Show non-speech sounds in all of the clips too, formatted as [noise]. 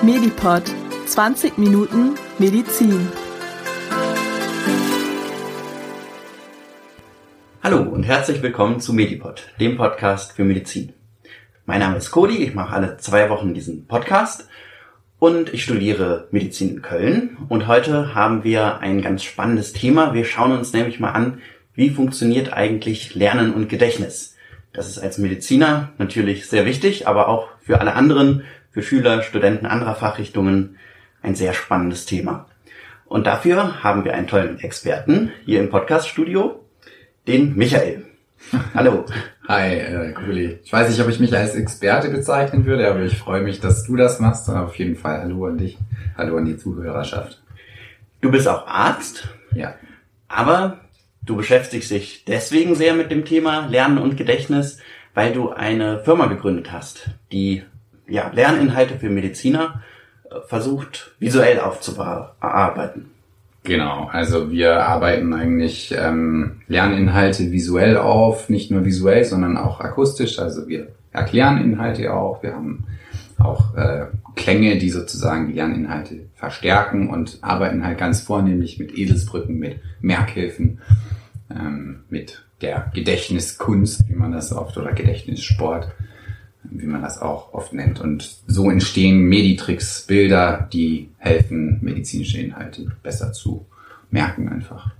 Medipod 20 Minuten Medizin. Hallo und herzlich willkommen zu Medipod, dem Podcast für Medizin. Mein Name ist Cody, ich mache alle zwei Wochen diesen Podcast und ich studiere Medizin in Köln und heute haben wir ein ganz spannendes Thema. Wir schauen uns nämlich mal an, wie funktioniert eigentlich Lernen und Gedächtnis. Das ist als Mediziner natürlich sehr wichtig, aber auch für alle anderen, für Schüler, Studenten anderer Fachrichtungen ein sehr spannendes Thema. Und dafür haben wir einen tollen Experten hier im Podcaststudio, den Michael. Hallo. [laughs] Hi, äh, Kuli. Ich weiß nicht, ob ich mich als Experte bezeichnen würde, aber ich freue mich, dass du das machst. Auf jeden Fall Hallo an dich. Hallo an die Zuhörerschaft. Du bist auch Arzt. Ja. Aber du beschäftigst dich deswegen sehr mit dem Thema Lernen und Gedächtnis, weil du eine Firma gegründet hast, die ja, Lerninhalte für Mediziner äh, versucht visuell aufzuarbeiten. Genau, also wir arbeiten eigentlich ähm, Lerninhalte visuell auf, nicht nur visuell, sondern auch akustisch. Also wir erklären Inhalte auch, wir haben auch äh, Klänge, die sozusagen die Lerninhalte verstärken und arbeiten halt ganz vornehmlich mit Edelsbrücken, mit Merkhilfen, ähm, mit der Gedächtniskunst, wie man das oft, oder Gedächtnissport, wie man das auch oft nennt. Und so entstehen Meditricks, Bilder, die helfen, medizinische Inhalte besser zu merken einfach.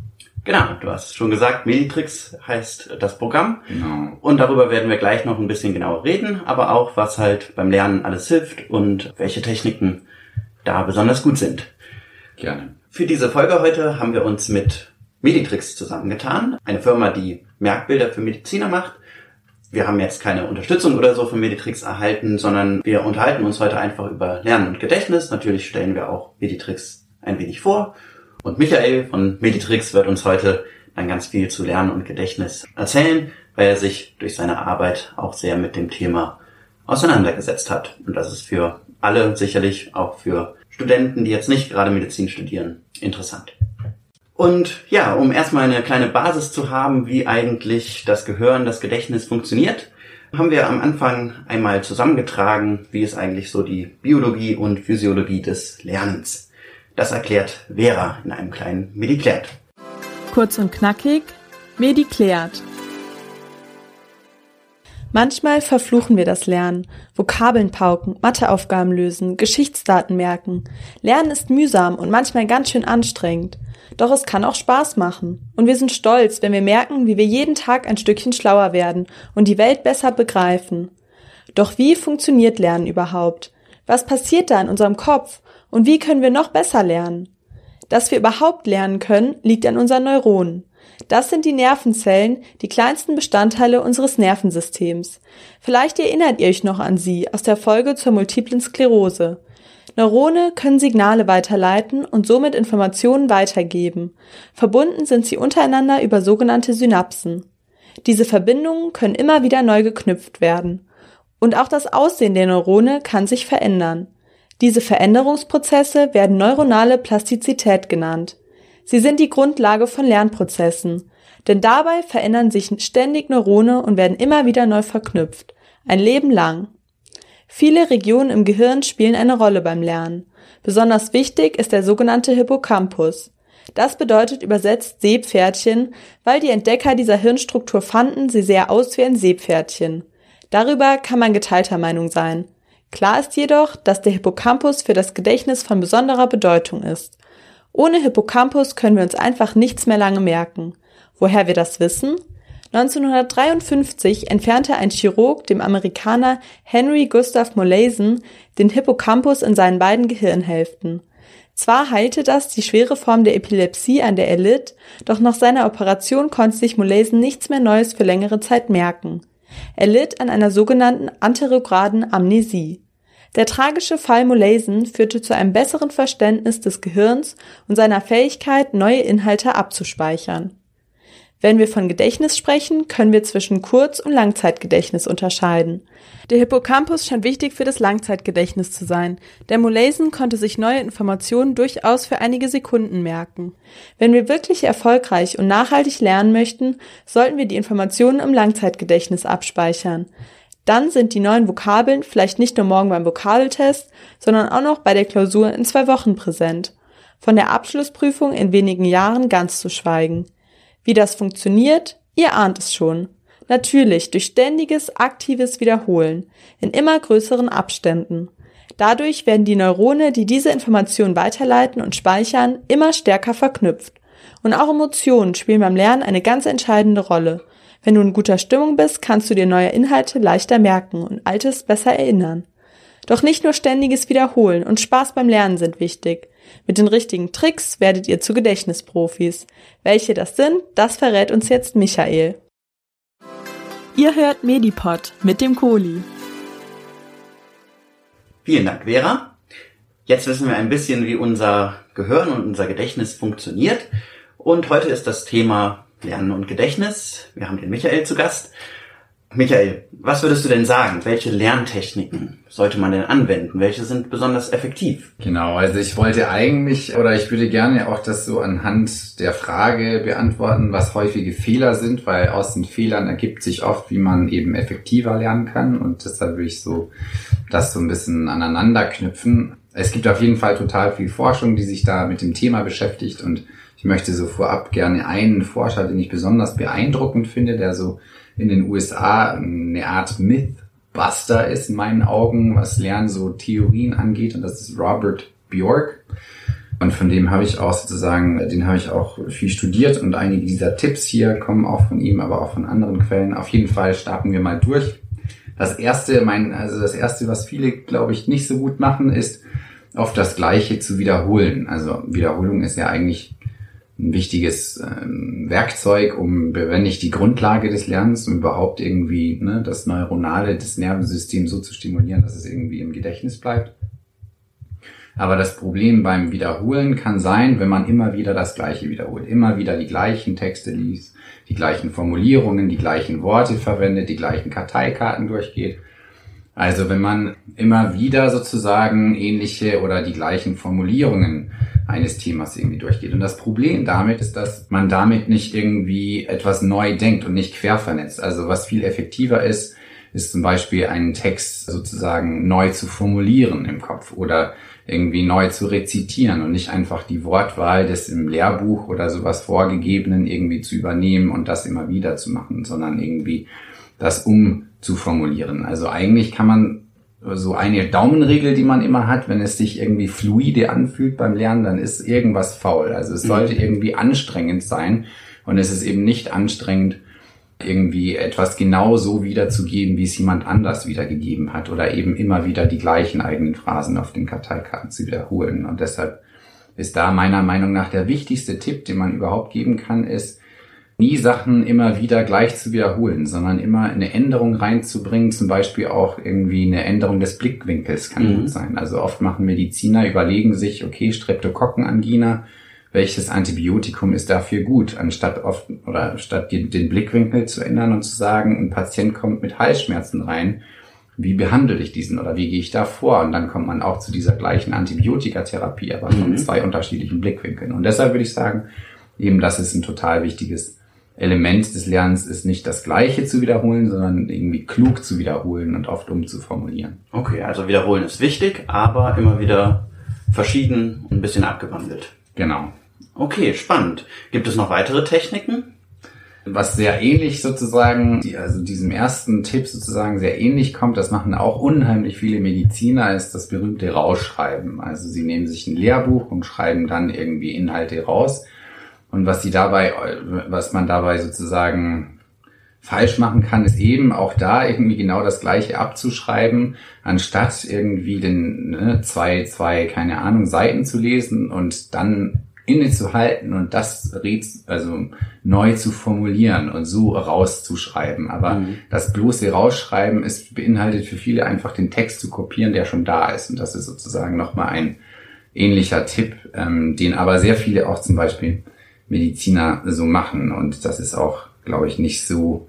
Genau, du hast schon gesagt, Meditrix heißt das Programm. Genau. Und darüber werden wir gleich noch ein bisschen genauer reden, aber auch, was halt beim Lernen alles hilft und welche Techniken da besonders gut sind. Gerne. Für diese Folge heute haben wir uns mit Meditrix zusammengetan, eine Firma, die Merkbilder für Mediziner macht. Wir haben jetzt keine Unterstützung oder so von Meditrix erhalten, sondern wir unterhalten uns heute einfach über Lernen und Gedächtnis. Natürlich stellen wir auch Meditrix ein wenig vor. Und Michael von Meditrix wird uns heute dann ganz viel zu Lernen und Gedächtnis erzählen, weil er sich durch seine Arbeit auch sehr mit dem Thema auseinandergesetzt hat. Und das ist für alle sicherlich auch für Studenten, die jetzt nicht gerade Medizin studieren, interessant. Und ja, um erstmal eine kleine Basis zu haben, wie eigentlich das Gehirn, das Gedächtnis funktioniert, haben wir am Anfang einmal zusammengetragen, wie ist eigentlich so die Biologie und Physiologie des Lernens. Das erklärt Vera in einem kleinen Mediklärt. Kurz und knackig, Mediklärt. Manchmal verfluchen wir das Lernen, Vokabeln pauken, Matheaufgaben lösen, Geschichtsdaten merken. Lernen ist mühsam und manchmal ganz schön anstrengend. Doch es kann auch Spaß machen. Und wir sind stolz, wenn wir merken, wie wir jeden Tag ein Stückchen schlauer werden und die Welt besser begreifen. Doch wie funktioniert Lernen überhaupt? Was passiert da in unserem Kopf? Und wie können wir noch besser lernen? Dass wir überhaupt lernen können, liegt an unseren Neuronen. Das sind die Nervenzellen, die kleinsten Bestandteile unseres Nervensystems. Vielleicht erinnert ihr euch noch an sie aus der Folge zur multiplen Sklerose. Neurone können Signale weiterleiten und somit Informationen weitergeben. Verbunden sind sie untereinander über sogenannte Synapsen. Diese Verbindungen können immer wieder neu geknüpft werden. Und auch das Aussehen der Neurone kann sich verändern. Diese Veränderungsprozesse werden neuronale Plastizität genannt. Sie sind die Grundlage von Lernprozessen, denn dabei verändern sich ständig Neurone und werden immer wieder neu verknüpft, ein Leben lang. Viele Regionen im Gehirn spielen eine Rolle beim Lernen. Besonders wichtig ist der sogenannte Hippocampus. Das bedeutet übersetzt Seepferdchen, weil die Entdecker dieser Hirnstruktur fanden, sie sehr aus wie ein Seepferdchen. Darüber kann man geteilter Meinung sein. Klar ist jedoch, dass der Hippocampus für das Gedächtnis von besonderer Bedeutung ist. Ohne Hippocampus können wir uns einfach nichts mehr lange merken. Woher wir das wissen? 1953 entfernte ein Chirurg dem Amerikaner Henry Gustav Molaison den Hippocampus in seinen beiden Gehirnhälften. Zwar heilte das die schwere Form der Epilepsie, an der er litt, doch nach seiner Operation konnte sich Molaison nichts mehr Neues für längere Zeit merken. Er litt an einer sogenannten anterograden Amnesie. Der tragische Fall Molaison führte zu einem besseren Verständnis des Gehirns und seiner Fähigkeit, neue Inhalte abzuspeichern. Wenn wir von Gedächtnis sprechen, können wir zwischen Kurz- und Langzeitgedächtnis unterscheiden. Der Hippocampus scheint wichtig für das Langzeitgedächtnis zu sein. Der Molaison konnte sich neue Informationen durchaus für einige Sekunden merken. Wenn wir wirklich erfolgreich und nachhaltig lernen möchten, sollten wir die Informationen im Langzeitgedächtnis abspeichern. Dann sind die neuen Vokabeln vielleicht nicht nur morgen beim Vokabeltest, sondern auch noch bei der Klausur in zwei Wochen präsent. Von der Abschlussprüfung in wenigen Jahren ganz zu schweigen. Wie das funktioniert, ihr ahnt es schon. Natürlich durch ständiges, aktives Wiederholen, in immer größeren Abständen. Dadurch werden die Neurone, die diese Informationen weiterleiten und speichern, immer stärker verknüpft. Und auch Emotionen spielen beim Lernen eine ganz entscheidende Rolle. Wenn du in guter Stimmung bist, kannst du dir neue Inhalte leichter merken und Altes besser erinnern. Doch nicht nur ständiges Wiederholen und Spaß beim Lernen sind wichtig. Mit den richtigen Tricks werdet ihr zu Gedächtnisprofis. Welche das sind, das verrät uns jetzt Michael. Ihr hört Medipod mit dem Kohli. Vielen Dank, Vera. Jetzt wissen wir ein bisschen, wie unser Gehirn und unser Gedächtnis funktioniert. Und heute ist das Thema Lernen und Gedächtnis. Wir haben den Michael zu Gast. Michael, was würdest du denn sagen? Welche Lerntechniken sollte man denn anwenden? Welche sind besonders effektiv? Genau, also ich wollte eigentlich oder ich würde gerne auch das so anhand der Frage beantworten, was häufige Fehler sind, weil aus den Fehlern ergibt sich oft, wie man eben effektiver lernen kann und deshalb würde ich so das so ein bisschen aneinander knüpfen. Es gibt auf jeden Fall total viel Forschung, die sich da mit dem Thema beschäftigt und ich möchte so vorab gerne einen Forscher, den ich besonders beeindruckend finde, der so in den USA eine Art Mythbuster ist in meinen Augen, was Lernen so Theorien angeht. Und das ist Robert Bjork. Und von dem habe ich auch sozusagen, den habe ich auch viel studiert und einige dieser Tipps hier kommen auch von ihm, aber auch von anderen Quellen. Auf jeden Fall starten wir mal durch. Das erste, mein, also das erste, was viele, glaube ich, nicht so gut machen, ist, auf das Gleiche zu wiederholen. Also Wiederholung ist ja eigentlich ein wichtiges ähm, Werkzeug, um, wenn nicht die Grundlage des Lernens, um überhaupt irgendwie ne, das Neuronale des Nervensystems so zu stimulieren, dass es irgendwie im Gedächtnis bleibt. Aber das Problem beim Wiederholen kann sein, wenn man immer wieder das Gleiche wiederholt, immer wieder die gleichen Texte liest, die gleichen Formulierungen, die gleichen Worte verwendet, die gleichen Karteikarten durchgeht. Also wenn man immer wieder sozusagen ähnliche oder die gleichen Formulierungen eines Themas irgendwie durchgeht. Und das Problem damit ist, dass man damit nicht irgendwie etwas neu denkt und nicht quervernetzt. Also was viel effektiver ist, ist zum Beispiel einen Text sozusagen neu zu formulieren im Kopf oder irgendwie neu zu rezitieren und nicht einfach die Wortwahl des im Lehrbuch oder sowas vorgegebenen irgendwie zu übernehmen und das immer wieder zu machen, sondern irgendwie das umzuformulieren. Also eigentlich kann man so eine Daumenregel, die man immer hat, wenn es sich irgendwie fluide anfühlt beim Lernen, dann ist irgendwas faul. Also es sollte mhm. irgendwie anstrengend sein und es ist eben nicht anstrengend, irgendwie etwas genau so wiederzugeben, wie es jemand anders wiedergegeben hat oder eben immer wieder die gleichen eigenen Phrasen auf den Karteikarten zu wiederholen. Und deshalb ist da meiner Meinung nach der wichtigste Tipp, den man überhaupt geben kann, ist, nie Sachen immer wieder gleich zu wiederholen, sondern immer eine Änderung reinzubringen, zum Beispiel auch irgendwie eine Änderung des Blickwinkels kann mhm. gut sein. Also oft machen Mediziner, überlegen sich, okay, Streptokokkenangina, welches Antibiotikum ist dafür gut, anstatt oft oder statt den Blickwinkel zu ändern und zu sagen, ein Patient kommt mit Halsschmerzen rein, wie behandle ich diesen oder wie gehe ich da vor? Und dann kommt man auch zu dieser gleichen Antibiotikatherapie, aber von mhm. zwei unterschiedlichen Blickwinkeln. Und deshalb würde ich sagen, eben das ist ein total wichtiges Element des Lernens ist nicht das Gleiche zu wiederholen, sondern irgendwie klug zu wiederholen und oft umzuformulieren. Okay, also wiederholen ist wichtig, aber immer wieder verschieden und ein bisschen abgewandelt. Genau. Okay, spannend. Gibt es noch weitere Techniken? Was sehr ähnlich sozusagen, also diesem ersten Tipp sozusagen sehr ähnlich kommt, das machen auch unheimlich viele Mediziner, ist das berühmte Rausschreiben. Also sie nehmen sich ein Lehrbuch und schreiben dann irgendwie Inhalte raus und was sie dabei, was man dabei sozusagen falsch machen kann, ist eben auch da irgendwie genau das Gleiche abzuschreiben, anstatt irgendwie den ne, zwei, zwei, keine Ahnung, Seiten zu lesen und dann innezuhalten und das also neu zu formulieren und so rauszuschreiben. Aber mhm. das bloße Rausschreiben ist beinhaltet für viele einfach den Text zu kopieren, der schon da ist. Und das ist sozusagen nochmal ein ähnlicher Tipp, ähm, den aber sehr viele auch zum Beispiel Mediziner so machen. Und das ist auch, glaube ich, nicht so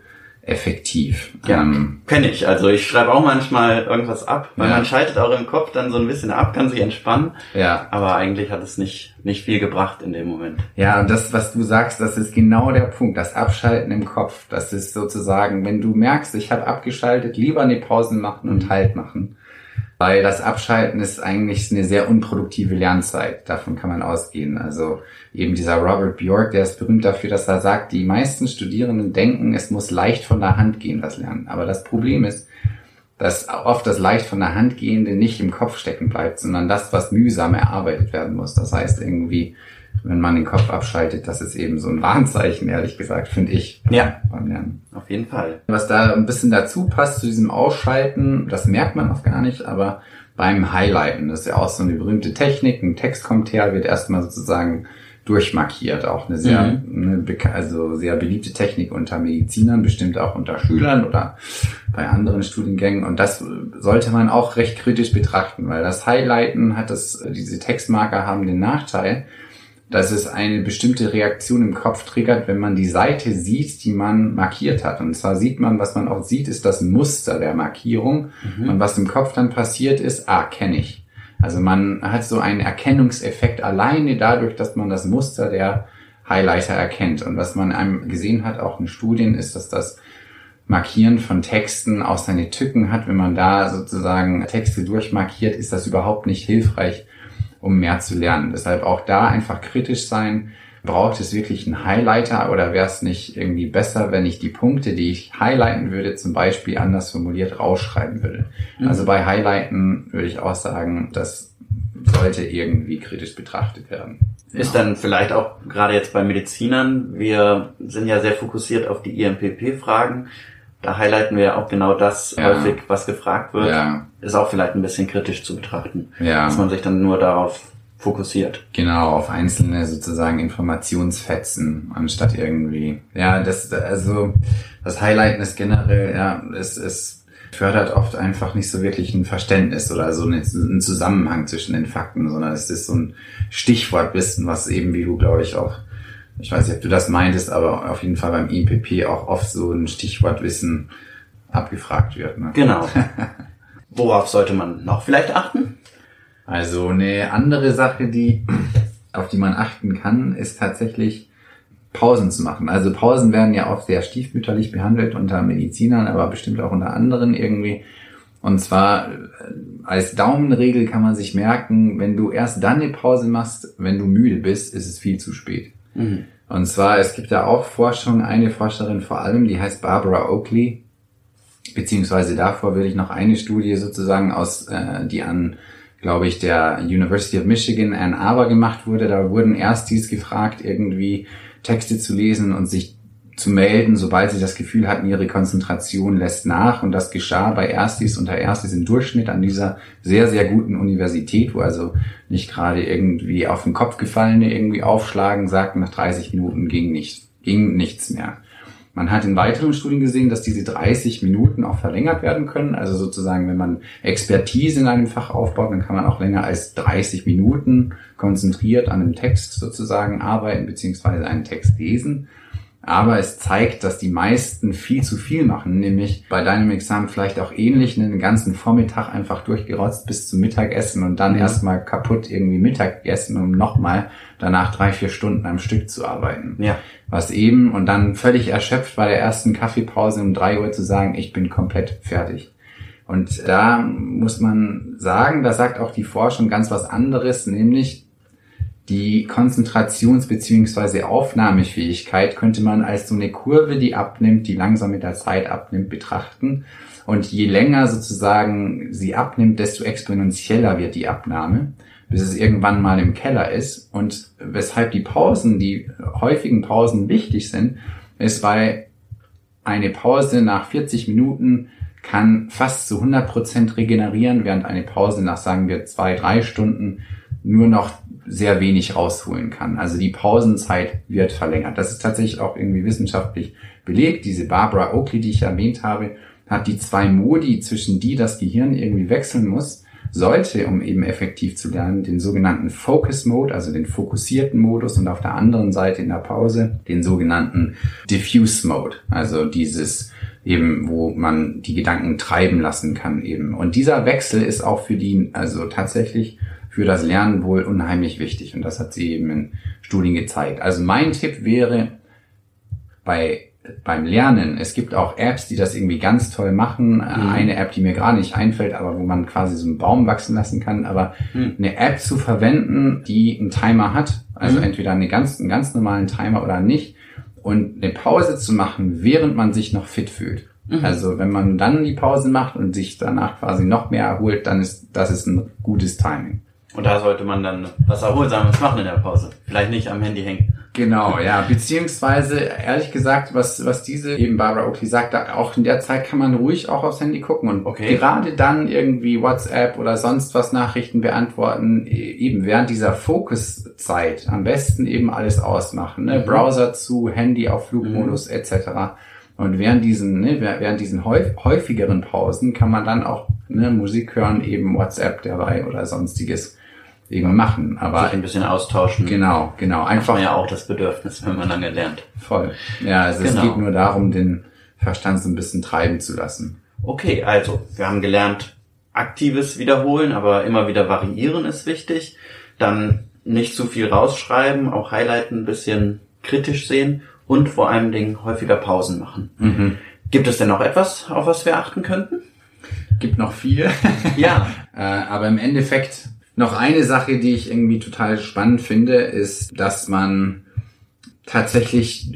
effektiv. Ja, ähm, kenne ich. Also ich schreibe auch manchmal irgendwas ab, weil ja. man schaltet auch im Kopf dann so ein bisschen ab, kann sich entspannen. Ja. Aber eigentlich hat es nicht, nicht viel gebracht in dem Moment. Ja, und das, was du sagst, das ist genau der Punkt. Das Abschalten im Kopf. Das ist sozusagen, wenn du merkst, ich habe abgeschaltet, lieber eine Pause machen und Halt machen. Weil das Abschalten ist eigentlich eine sehr unproduktive Lernzeit. Davon kann man ausgehen. Also eben dieser Robert Bjork, der ist berühmt dafür, dass er sagt, die meisten Studierenden denken, es muss leicht von der Hand gehen, das Lernen. Aber das Problem ist, dass oft das leicht von der Hand gehende nicht im Kopf stecken bleibt, sondern das, was mühsam erarbeitet werden muss. Das heißt irgendwie, wenn man den Kopf abschaltet, das ist eben so ein Warnzeichen, ehrlich gesagt, finde ich. Ja, beim Lernen. Auf jeden Fall. Was da ein bisschen dazu passt zu diesem Ausschalten, das merkt man auch gar nicht, aber beim Highlighten, das ist ja auch so eine berühmte Technik, ein Text kommt her, wird erstmal sozusagen durchmarkiert, auch eine sehr, mhm. eine, also sehr beliebte Technik unter Medizinern, bestimmt auch unter Schülern oder bei anderen Studiengängen. Und das sollte man auch recht kritisch betrachten, weil das Highlighten hat das, diese Textmarker haben den Nachteil, dass es eine bestimmte Reaktion im Kopf triggert, wenn man die Seite sieht, die man markiert hat. Und zwar sieht man, was man auch sieht, ist das Muster der Markierung. Mhm. Und was im Kopf dann passiert ist, ah, kenne ich. Also man hat so einen Erkennungseffekt alleine dadurch, dass man das Muster der Highlighter erkennt. Und was man einem gesehen hat, auch in Studien, ist, dass das Markieren von Texten auch seine Tücken hat. Wenn man da sozusagen Texte durchmarkiert, ist das überhaupt nicht hilfreich um mehr zu lernen. Deshalb auch da einfach kritisch sein. Braucht es wirklich einen Highlighter oder wäre es nicht irgendwie besser, wenn ich die Punkte, die ich highlighten würde, zum Beispiel anders formuliert rausschreiben würde? Mhm. Also bei Highlighten würde ich auch sagen, das sollte irgendwie kritisch betrachtet werden. Ist dann vielleicht auch gerade jetzt bei Medizinern, wir sind ja sehr fokussiert auf die IMPP-Fragen, da highlighten wir auch genau das ja. häufig, was gefragt wird. Ja. Ist auch vielleicht ein bisschen kritisch zu betrachten. Ja. Dass man sich dann nur darauf fokussiert. Genau, auf einzelne sozusagen Informationsfetzen, anstatt irgendwie. Ja, das, also, das Highlighten ist generell, ja, es, es fördert oft einfach nicht so wirklich ein Verständnis oder so einen Zusammenhang zwischen den Fakten, sondern es ist so ein Stichwortwissen, was eben, wie du, glaube ich, auch ich weiß nicht, ob du das meintest, aber auf jeden Fall beim IPP auch oft so ein Stichwortwissen abgefragt wird. Ne? Genau. [laughs] Worauf sollte man noch vielleicht achten? Also eine andere Sache, die, auf die man achten kann, ist tatsächlich Pausen zu machen. Also Pausen werden ja oft sehr stiefmütterlich behandelt unter Medizinern, aber bestimmt auch unter anderen irgendwie. Und zwar äh, als Daumenregel kann man sich merken, wenn du erst dann eine Pause machst, wenn du müde bist, ist es viel zu spät. Mhm. Und zwar, es gibt da auch Forschung, eine Forscherin vor allem, die heißt Barbara Oakley, beziehungsweise davor will ich noch eine Studie sozusagen aus, äh, die an, glaube ich, der University of Michigan Ann Arbor gemacht wurde. Da wurden Erstis gefragt, irgendwie Texte zu lesen und sich zu melden, sobald sie das Gefühl hatten, ihre Konzentration lässt nach. Und das geschah bei Erstis unter Erstis im Durchschnitt an dieser sehr, sehr guten Universität, wo also nicht gerade irgendwie auf den Kopf gefallene irgendwie aufschlagen, sagten, nach 30 Minuten ging nichts, ging nichts mehr. Man hat in weiteren Studien gesehen, dass diese 30 Minuten auch verlängert werden können. Also sozusagen, wenn man Expertise in einem Fach aufbaut, dann kann man auch länger als 30 Minuten konzentriert an einem Text sozusagen arbeiten, beziehungsweise einen Text lesen. Aber es zeigt, dass die meisten viel zu viel machen, nämlich bei deinem Examen vielleicht auch ähnlich einen ganzen Vormittag einfach durchgerotzt bis zum Mittagessen und dann mhm. erstmal kaputt irgendwie Mittagessen, um nochmal danach drei, vier Stunden am Stück zu arbeiten. Ja. Was eben und dann völlig erschöpft bei der ersten Kaffeepause um drei Uhr zu sagen, ich bin komplett fertig. Und da muss man sagen, da sagt auch die Forschung ganz was anderes, nämlich die Konzentrations- bzw. Aufnahmefähigkeit könnte man als so eine Kurve, die abnimmt, die langsam mit der Zeit abnimmt, betrachten. Und je länger sozusagen sie abnimmt, desto exponentieller wird die Abnahme, bis es irgendwann mal im Keller ist. Und weshalb die Pausen, die häufigen Pausen wichtig sind, ist, weil eine Pause nach 40 Minuten kann fast zu 100 Prozent regenerieren, während eine Pause nach, sagen wir, zwei, drei Stunden nur noch sehr wenig rausholen kann. Also die Pausenzeit wird verlängert. Das ist tatsächlich auch irgendwie wissenschaftlich belegt. Diese Barbara Oakley, die ich erwähnt habe, hat die zwei Modi, zwischen die das Gehirn irgendwie wechseln muss, sollte, um eben effektiv zu lernen, den sogenannten Focus Mode, also den fokussierten Modus und auf der anderen Seite in der Pause den sogenannten Diffuse Mode, also dieses eben, wo man die Gedanken treiben lassen kann eben. Und dieser Wechsel ist auch für die, also tatsächlich für das Lernen wohl unheimlich wichtig. Und das hat sie eben in Studien gezeigt. Also mein Tipp wäre, bei beim Lernen, es gibt auch Apps, die das irgendwie ganz toll machen. Mhm. Eine App, die mir gerade nicht einfällt, aber wo man quasi so einen Baum wachsen lassen kann. Aber mhm. eine App zu verwenden, die einen Timer hat, also mhm. entweder eine ganz, einen ganz normalen Timer oder nicht, und eine Pause zu machen, während man sich noch fit fühlt. Mhm. Also wenn man dann die Pause macht und sich danach quasi noch mehr erholt, dann ist das ist ein gutes Timing. Und da sollte man dann was Erholsames machen in der Pause. Vielleicht nicht am Handy hängen. Genau, ja. Beziehungsweise, ehrlich gesagt, was, was diese eben Barbara Oakley sagt, auch in der Zeit kann man ruhig auch aufs Handy gucken und okay. gerade dann irgendwie WhatsApp oder sonst was Nachrichten beantworten, e, eben während dieser Fokuszeit am besten eben alles ausmachen. Ne? Mhm. Browser zu, Handy auf Flugmodus mhm. etc. Und während diesen, ne, während diesen häufigeren Pausen kann man dann auch ne, Musik hören, eben WhatsApp dabei oder sonstiges eben machen. Aber Sich ein bisschen austauschen. Genau, genau. Einfach ja auch das Bedürfnis, wenn man lange lernt. Voll. Ja, also genau. es geht nur darum, den Verstand so ein bisschen treiben zu lassen. Okay, also wir haben gelernt, aktives Wiederholen, aber immer wieder variieren ist wichtig. Dann nicht zu viel rausschreiben, auch Highlighten ein bisschen kritisch sehen und vor allem Dingen häufiger Pausen machen. Mhm. Gibt es denn noch etwas, auf was wir achten könnten? Gibt noch viel. Ja. [laughs] äh, aber im Endeffekt noch eine Sache, die ich irgendwie total spannend finde, ist, dass man tatsächlich,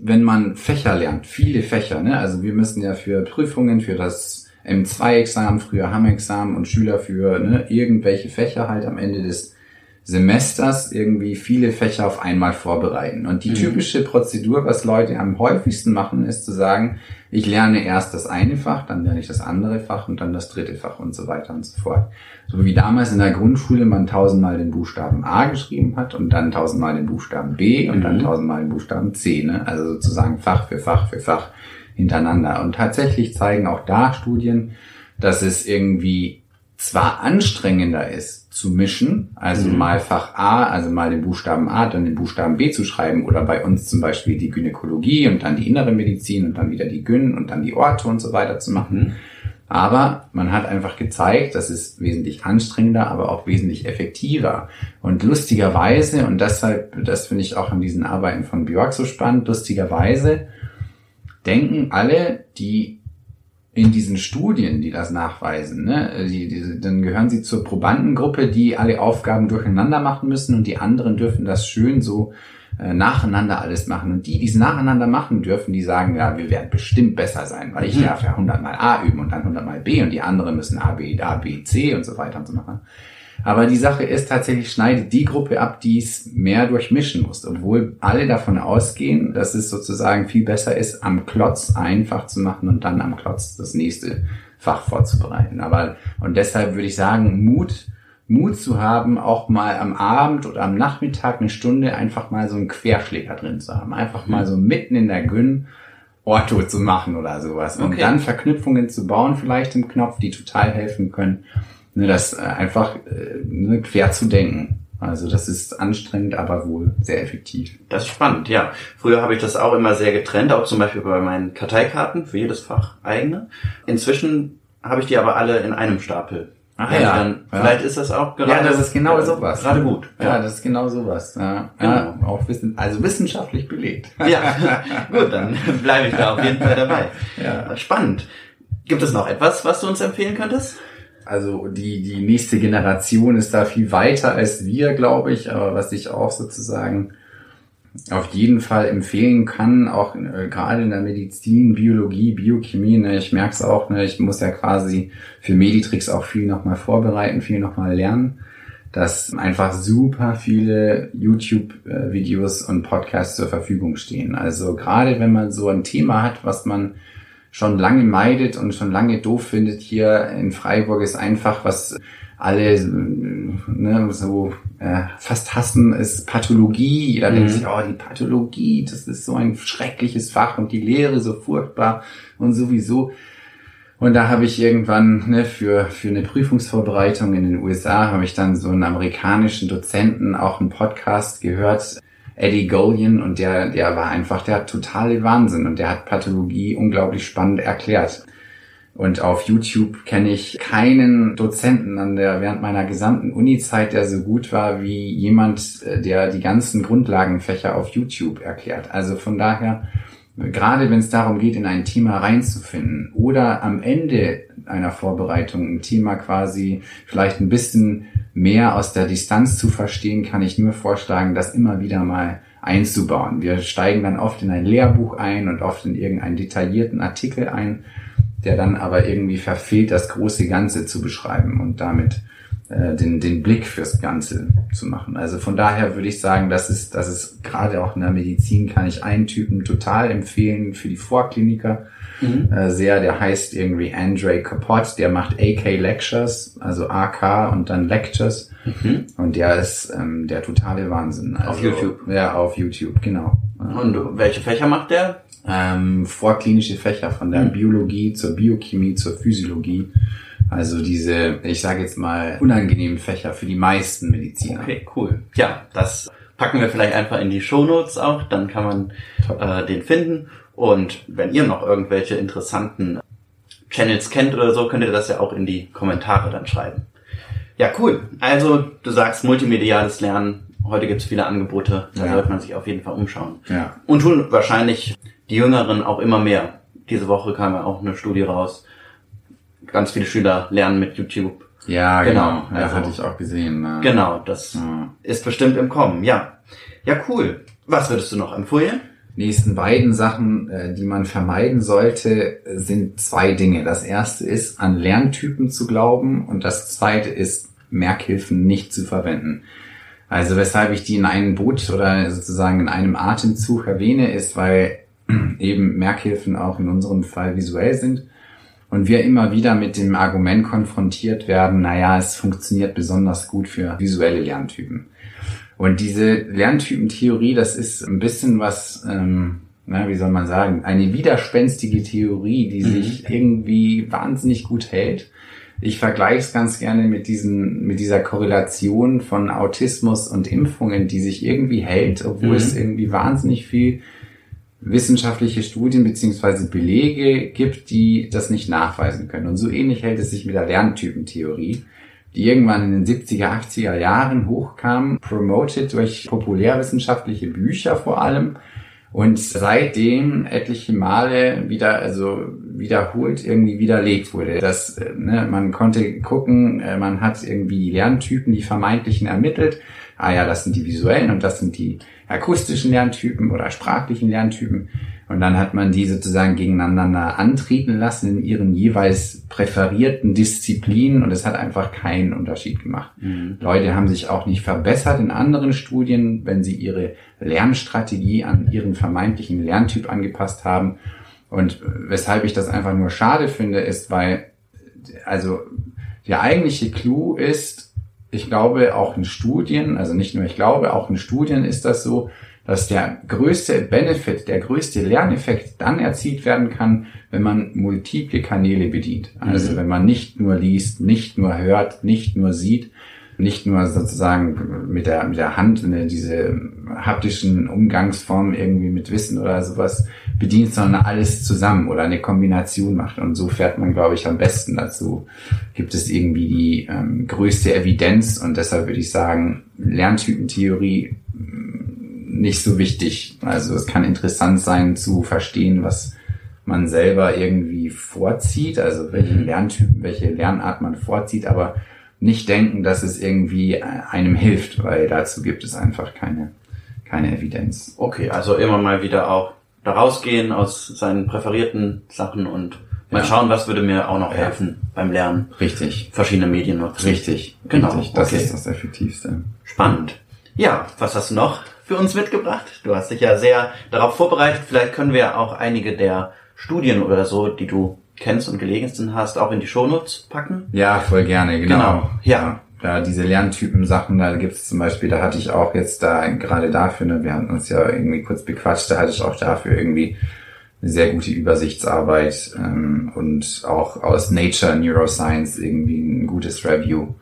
wenn man Fächer lernt, viele Fächer, ne? also wir müssen ja für Prüfungen, für das M2-Examen, früher Hamm-Examen und Schüler für ne, irgendwelche Fächer halt am Ende des Semesters irgendwie viele Fächer auf einmal vorbereiten. Und die mhm. typische Prozedur, was Leute am häufigsten machen, ist zu sagen, ich lerne erst das eine Fach, dann lerne ich das andere Fach und dann das dritte Fach und so weiter und so fort. So wie damals in der Grundschule man tausendmal den Buchstaben A geschrieben hat und dann tausendmal den Buchstaben B und mhm. dann tausendmal den Buchstaben C. Ne? Also sozusagen Fach für Fach für Fach hintereinander. Und tatsächlich zeigen auch da Studien, dass es irgendwie zwar anstrengender ist, zu mischen, also mhm. mal Fach A, also mal den Buchstaben A, dann den Buchstaben B zu schreiben oder bei uns zum Beispiel die Gynäkologie und dann die innere Medizin und dann wieder die Gyn und dann die Orte und so weiter zu machen. Mhm. Aber man hat einfach gezeigt, das ist wesentlich anstrengender, aber auch wesentlich effektiver. Und lustigerweise, und deshalb, das finde ich auch in diesen Arbeiten von Björk so spannend, lustigerweise denken alle, die in diesen Studien, die das nachweisen, ne, die, die, dann gehören sie zur Probandengruppe, die alle Aufgaben durcheinander machen müssen und die anderen dürfen das schön so äh, nacheinander alles machen. Und die, die es nacheinander machen dürfen, die sagen, ja, wir werden bestimmt besser sein, weil ich mhm. darf ja 100 mal A üben und dann 100 mal B und die anderen müssen A, B, A, B, C und so weiter und so machen. Aber die Sache ist tatsächlich, schneidet die Gruppe ab, die es mehr durchmischen muss, obwohl alle davon ausgehen, dass es sozusagen viel besser ist, am Klotz einfach zu machen und dann am Klotz das nächste Fach vorzubereiten. Aber, und deshalb würde ich sagen, Mut, Mut zu haben, auch mal am Abend oder am Nachmittag eine Stunde einfach mal so einen Querschläger drin zu haben. Einfach mal so mitten in der Gün Orto zu machen oder sowas. Und okay. dann Verknüpfungen zu bauen, vielleicht im Knopf, die total helfen können ne, das äh, einfach äh, ne, quer zu denken. Also das ist anstrengend, aber wohl sehr effektiv. Das ist spannend, ja. Früher habe ich das auch immer sehr getrennt, auch zum Beispiel bei meinen Karteikarten für jedes Fach eigene. Inzwischen habe ich die aber alle in einem Stapel. Ach also ja. Dann, ja. Vielleicht ist das auch gerade. Ja, das ist genau sowas. Gerade gut. Ja. ja, das ist genau sowas. Ja, genau. ja auch wissen, also wissenschaftlich belegt. [laughs] Ja, gut, dann bleibe ich da auf jeden Fall dabei. Ja. Spannend. Gibt es noch etwas, was du uns empfehlen könntest? Also die, die nächste Generation ist da viel weiter als wir, glaube ich, aber was ich auch sozusagen auf jeden Fall empfehlen kann, auch äh, gerade in der Medizin, Biologie, Biochemie, ne, ich merke es auch, ne, ich muss ja quasi für Meditrix auch viel nochmal vorbereiten, viel nochmal lernen, dass einfach super viele YouTube-Videos und Podcasts zur Verfügung stehen. Also gerade wenn man so ein Thema hat, was man schon lange meidet und schon lange doof findet hier in Freiburg ist einfach, was alle ne, so äh, fast hassen, ist Pathologie. Jeder mhm. denkt sich, oh, die Pathologie, das ist so ein schreckliches Fach und die Lehre so furchtbar und sowieso. Und da habe ich irgendwann ne, für, für eine Prüfungsvorbereitung in den USA, habe ich dann so einen amerikanischen Dozenten auch einen Podcast gehört, Eddie Golian und der, der war einfach der totale Wahnsinn und der hat Pathologie unglaublich spannend erklärt. Und auf YouTube kenne ich keinen Dozenten an der, während meiner gesamten Uni-Zeit, der so gut war wie jemand, äh, der die ganzen Grundlagenfächer auf YouTube erklärt. Also von daher, gerade wenn es darum geht, in ein Thema reinzufinden oder am Ende einer Vorbereitung ein Thema quasi vielleicht ein bisschen mehr aus der Distanz zu verstehen, kann ich nur vorschlagen, das immer wieder mal einzubauen. Wir steigen dann oft in ein Lehrbuch ein und oft in irgendeinen detaillierten Artikel ein der dann aber irgendwie verfehlt, das große Ganze zu beschreiben und damit äh, den, den Blick fürs Ganze zu machen. Also von daher würde ich sagen, das ist, das ist gerade auch in der Medizin kann ich einen Typen total empfehlen für die Vorkliniker. Mhm. Äh, sehr, der heißt irgendwie Andre Kapott, der macht AK Lectures, also AK und dann Lectures. Mhm. Und der ist ähm, der totale Wahnsinn. Also, auf YouTube. Ja, auf YouTube, genau. Und welche Fächer macht der? ähm, vorklinische Fächer von der mhm. Biologie zur Biochemie zur Physiologie. Also diese, ich sage jetzt mal, unangenehmen Fächer für die meisten Mediziner. Okay, cool. Ja, das packen wir vielleicht einfach in die Shownotes auch, dann kann man äh, den finden. Und wenn ihr noch irgendwelche interessanten Channels kennt oder so, könnt ihr das ja auch in die Kommentare dann schreiben. Ja, cool. Also du sagst multimediales Lernen. Heute gibt es viele Angebote, da ja. sollte man sich auf jeden Fall umschauen. Ja. Und tun wahrscheinlich die Jüngeren auch immer mehr. Diese Woche kam ja auch eine Studie raus. Ganz viele Schüler lernen mit YouTube. Ja, genau. genau. Ja, also, hatte ich auch gesehen. Ne? Genau, das ja. ist bestimmt im Kommen. Ja. Ja, cool. Was würdest du noch empfehlen? Nächsten beiden Sachen, äh, die man vermeiden sollte, sind zwei Dinge. Das erste ist, an Lerntypen zu glauben und das zweite ist, Merkhilfen nicht zu verwenden. Also weshalb ich die in einem Boot oder sozusagen in einem Atemzug erwähne, ist, weil [clears throat] eben Merkhilfen auch in unserem Fall visuell sind. Und wir immer wieder mit dem Argument konfrontiert werden, naja, es funktioniert besonders gut für visuelle Lerntypen. Und diese Lerntypentheorie, das ist ein bisschen was, ähm, na, wie soll man sagen, eine widerspenstige Theorie, die mhm. sich irgendwie wahnsinnig gut hält. Ich vergleiche es ganz gerne mit diesen, mit dieser Korrelation von Autismus und Impfungen, die sich irgendwie hält, obwohl mhm. es irgendwie wahnsinnig viel wissenschaftliche Studien beziehungsweise Belege gibt, die das nicht nachweisen können. Und so ähnlich hält es sich mit der Lerntypentheorie, die irgendwann in den 70er, 80er Jahren hochkam, promoted durch populärwissenschaftliche Bücher vor allem und seitdem etliche Male wieder, also wiederholt irgendwie widerlegt wurde. dass ne, man konnte gucken, äh, man hat irgendwie die Lerntypen, die vermeintlichen ermittelt. Ah ja, das sind die visuellen und das sind die akustischen Lerntypen oder sprachlichen Lerntypen. Und dann hat man die sozusagen gegeneinander antreten lassen in ihren jeweils präferierten Disziplinen und es hat einfach keinen Unterschied gemacht. Mhm. Leute haben sich auch nicht verbessert in anderen Studien, wenn sie ihre Lernstrategie an ihren vermeintlichen Lerntyp angepasst haben. Und weshalb ich das einfach nur schade finde, ist, weil, also, der eigentliche Clou ist, ich glaube, auch in Studien, also nicht nur ich glaube, auch in Studien ist das so, dass der größte Benefit, der größte Lerneffekt dann erzielt werden kann, wenn man multiple Kanäle bedient. Also mhm. wenn man nicht nur liest, nicht nur hört, nicht nur sieht, nicht nur sozusagen mit der, mit der Hand ne, diese haptischen Umgangsformen irgendwie mit Wissen oder sowas bedient, sondern alles zusammen oder eine Kombination macht. Und so fährt man, glaube ich, am besten dazu. Gibt es irgendwie die ähm, größte Evidenz und deshalb würde ich sagen, Lerntypentheorie nicht so wichtig. Also es kann interessant sein zu verstehen, was man selber irgendwie vorzieht, also welche mhm. Lerntypen, welche Lernart man vorzieht, aber nicht denken, dass es irgendwie einem hilft, weil dazu gibt es einfach keine, keine Evidenz. Okay, also immer mal wieder auch da rausgehen aus seinen präferierten Sachen und mal ja. schauen, was würde mir auch noch helfen ja. beim Lernen. Richtig. Verschiedene Medien nutzen. Richtig. Genau. Richtig. Das okay. ist das Effektivste. Spannend. Ja, was hast du noch für uns mitgebracht? Du hast dich ja sehr darauf vorbereitet. Vielleicht können wir auch einige der Studien oder so, die du kennst und gelesen hast, auch in die Shownotes packen? Ja, voll gerne, genau. genau. Ja. Ja, diese Lerntypen-Sachen, da gibt es zum Beispiel, da hatte ich auch jetzt da, gerade dafür, ne, wir hatten uns ja irgendwie kurz bequatscht, da hatte ich auch dafür irgendwie eine sehr gute Übersichtsarbeit ähm, und auch aus Nature Neuroscience irgendwie ein gutes Review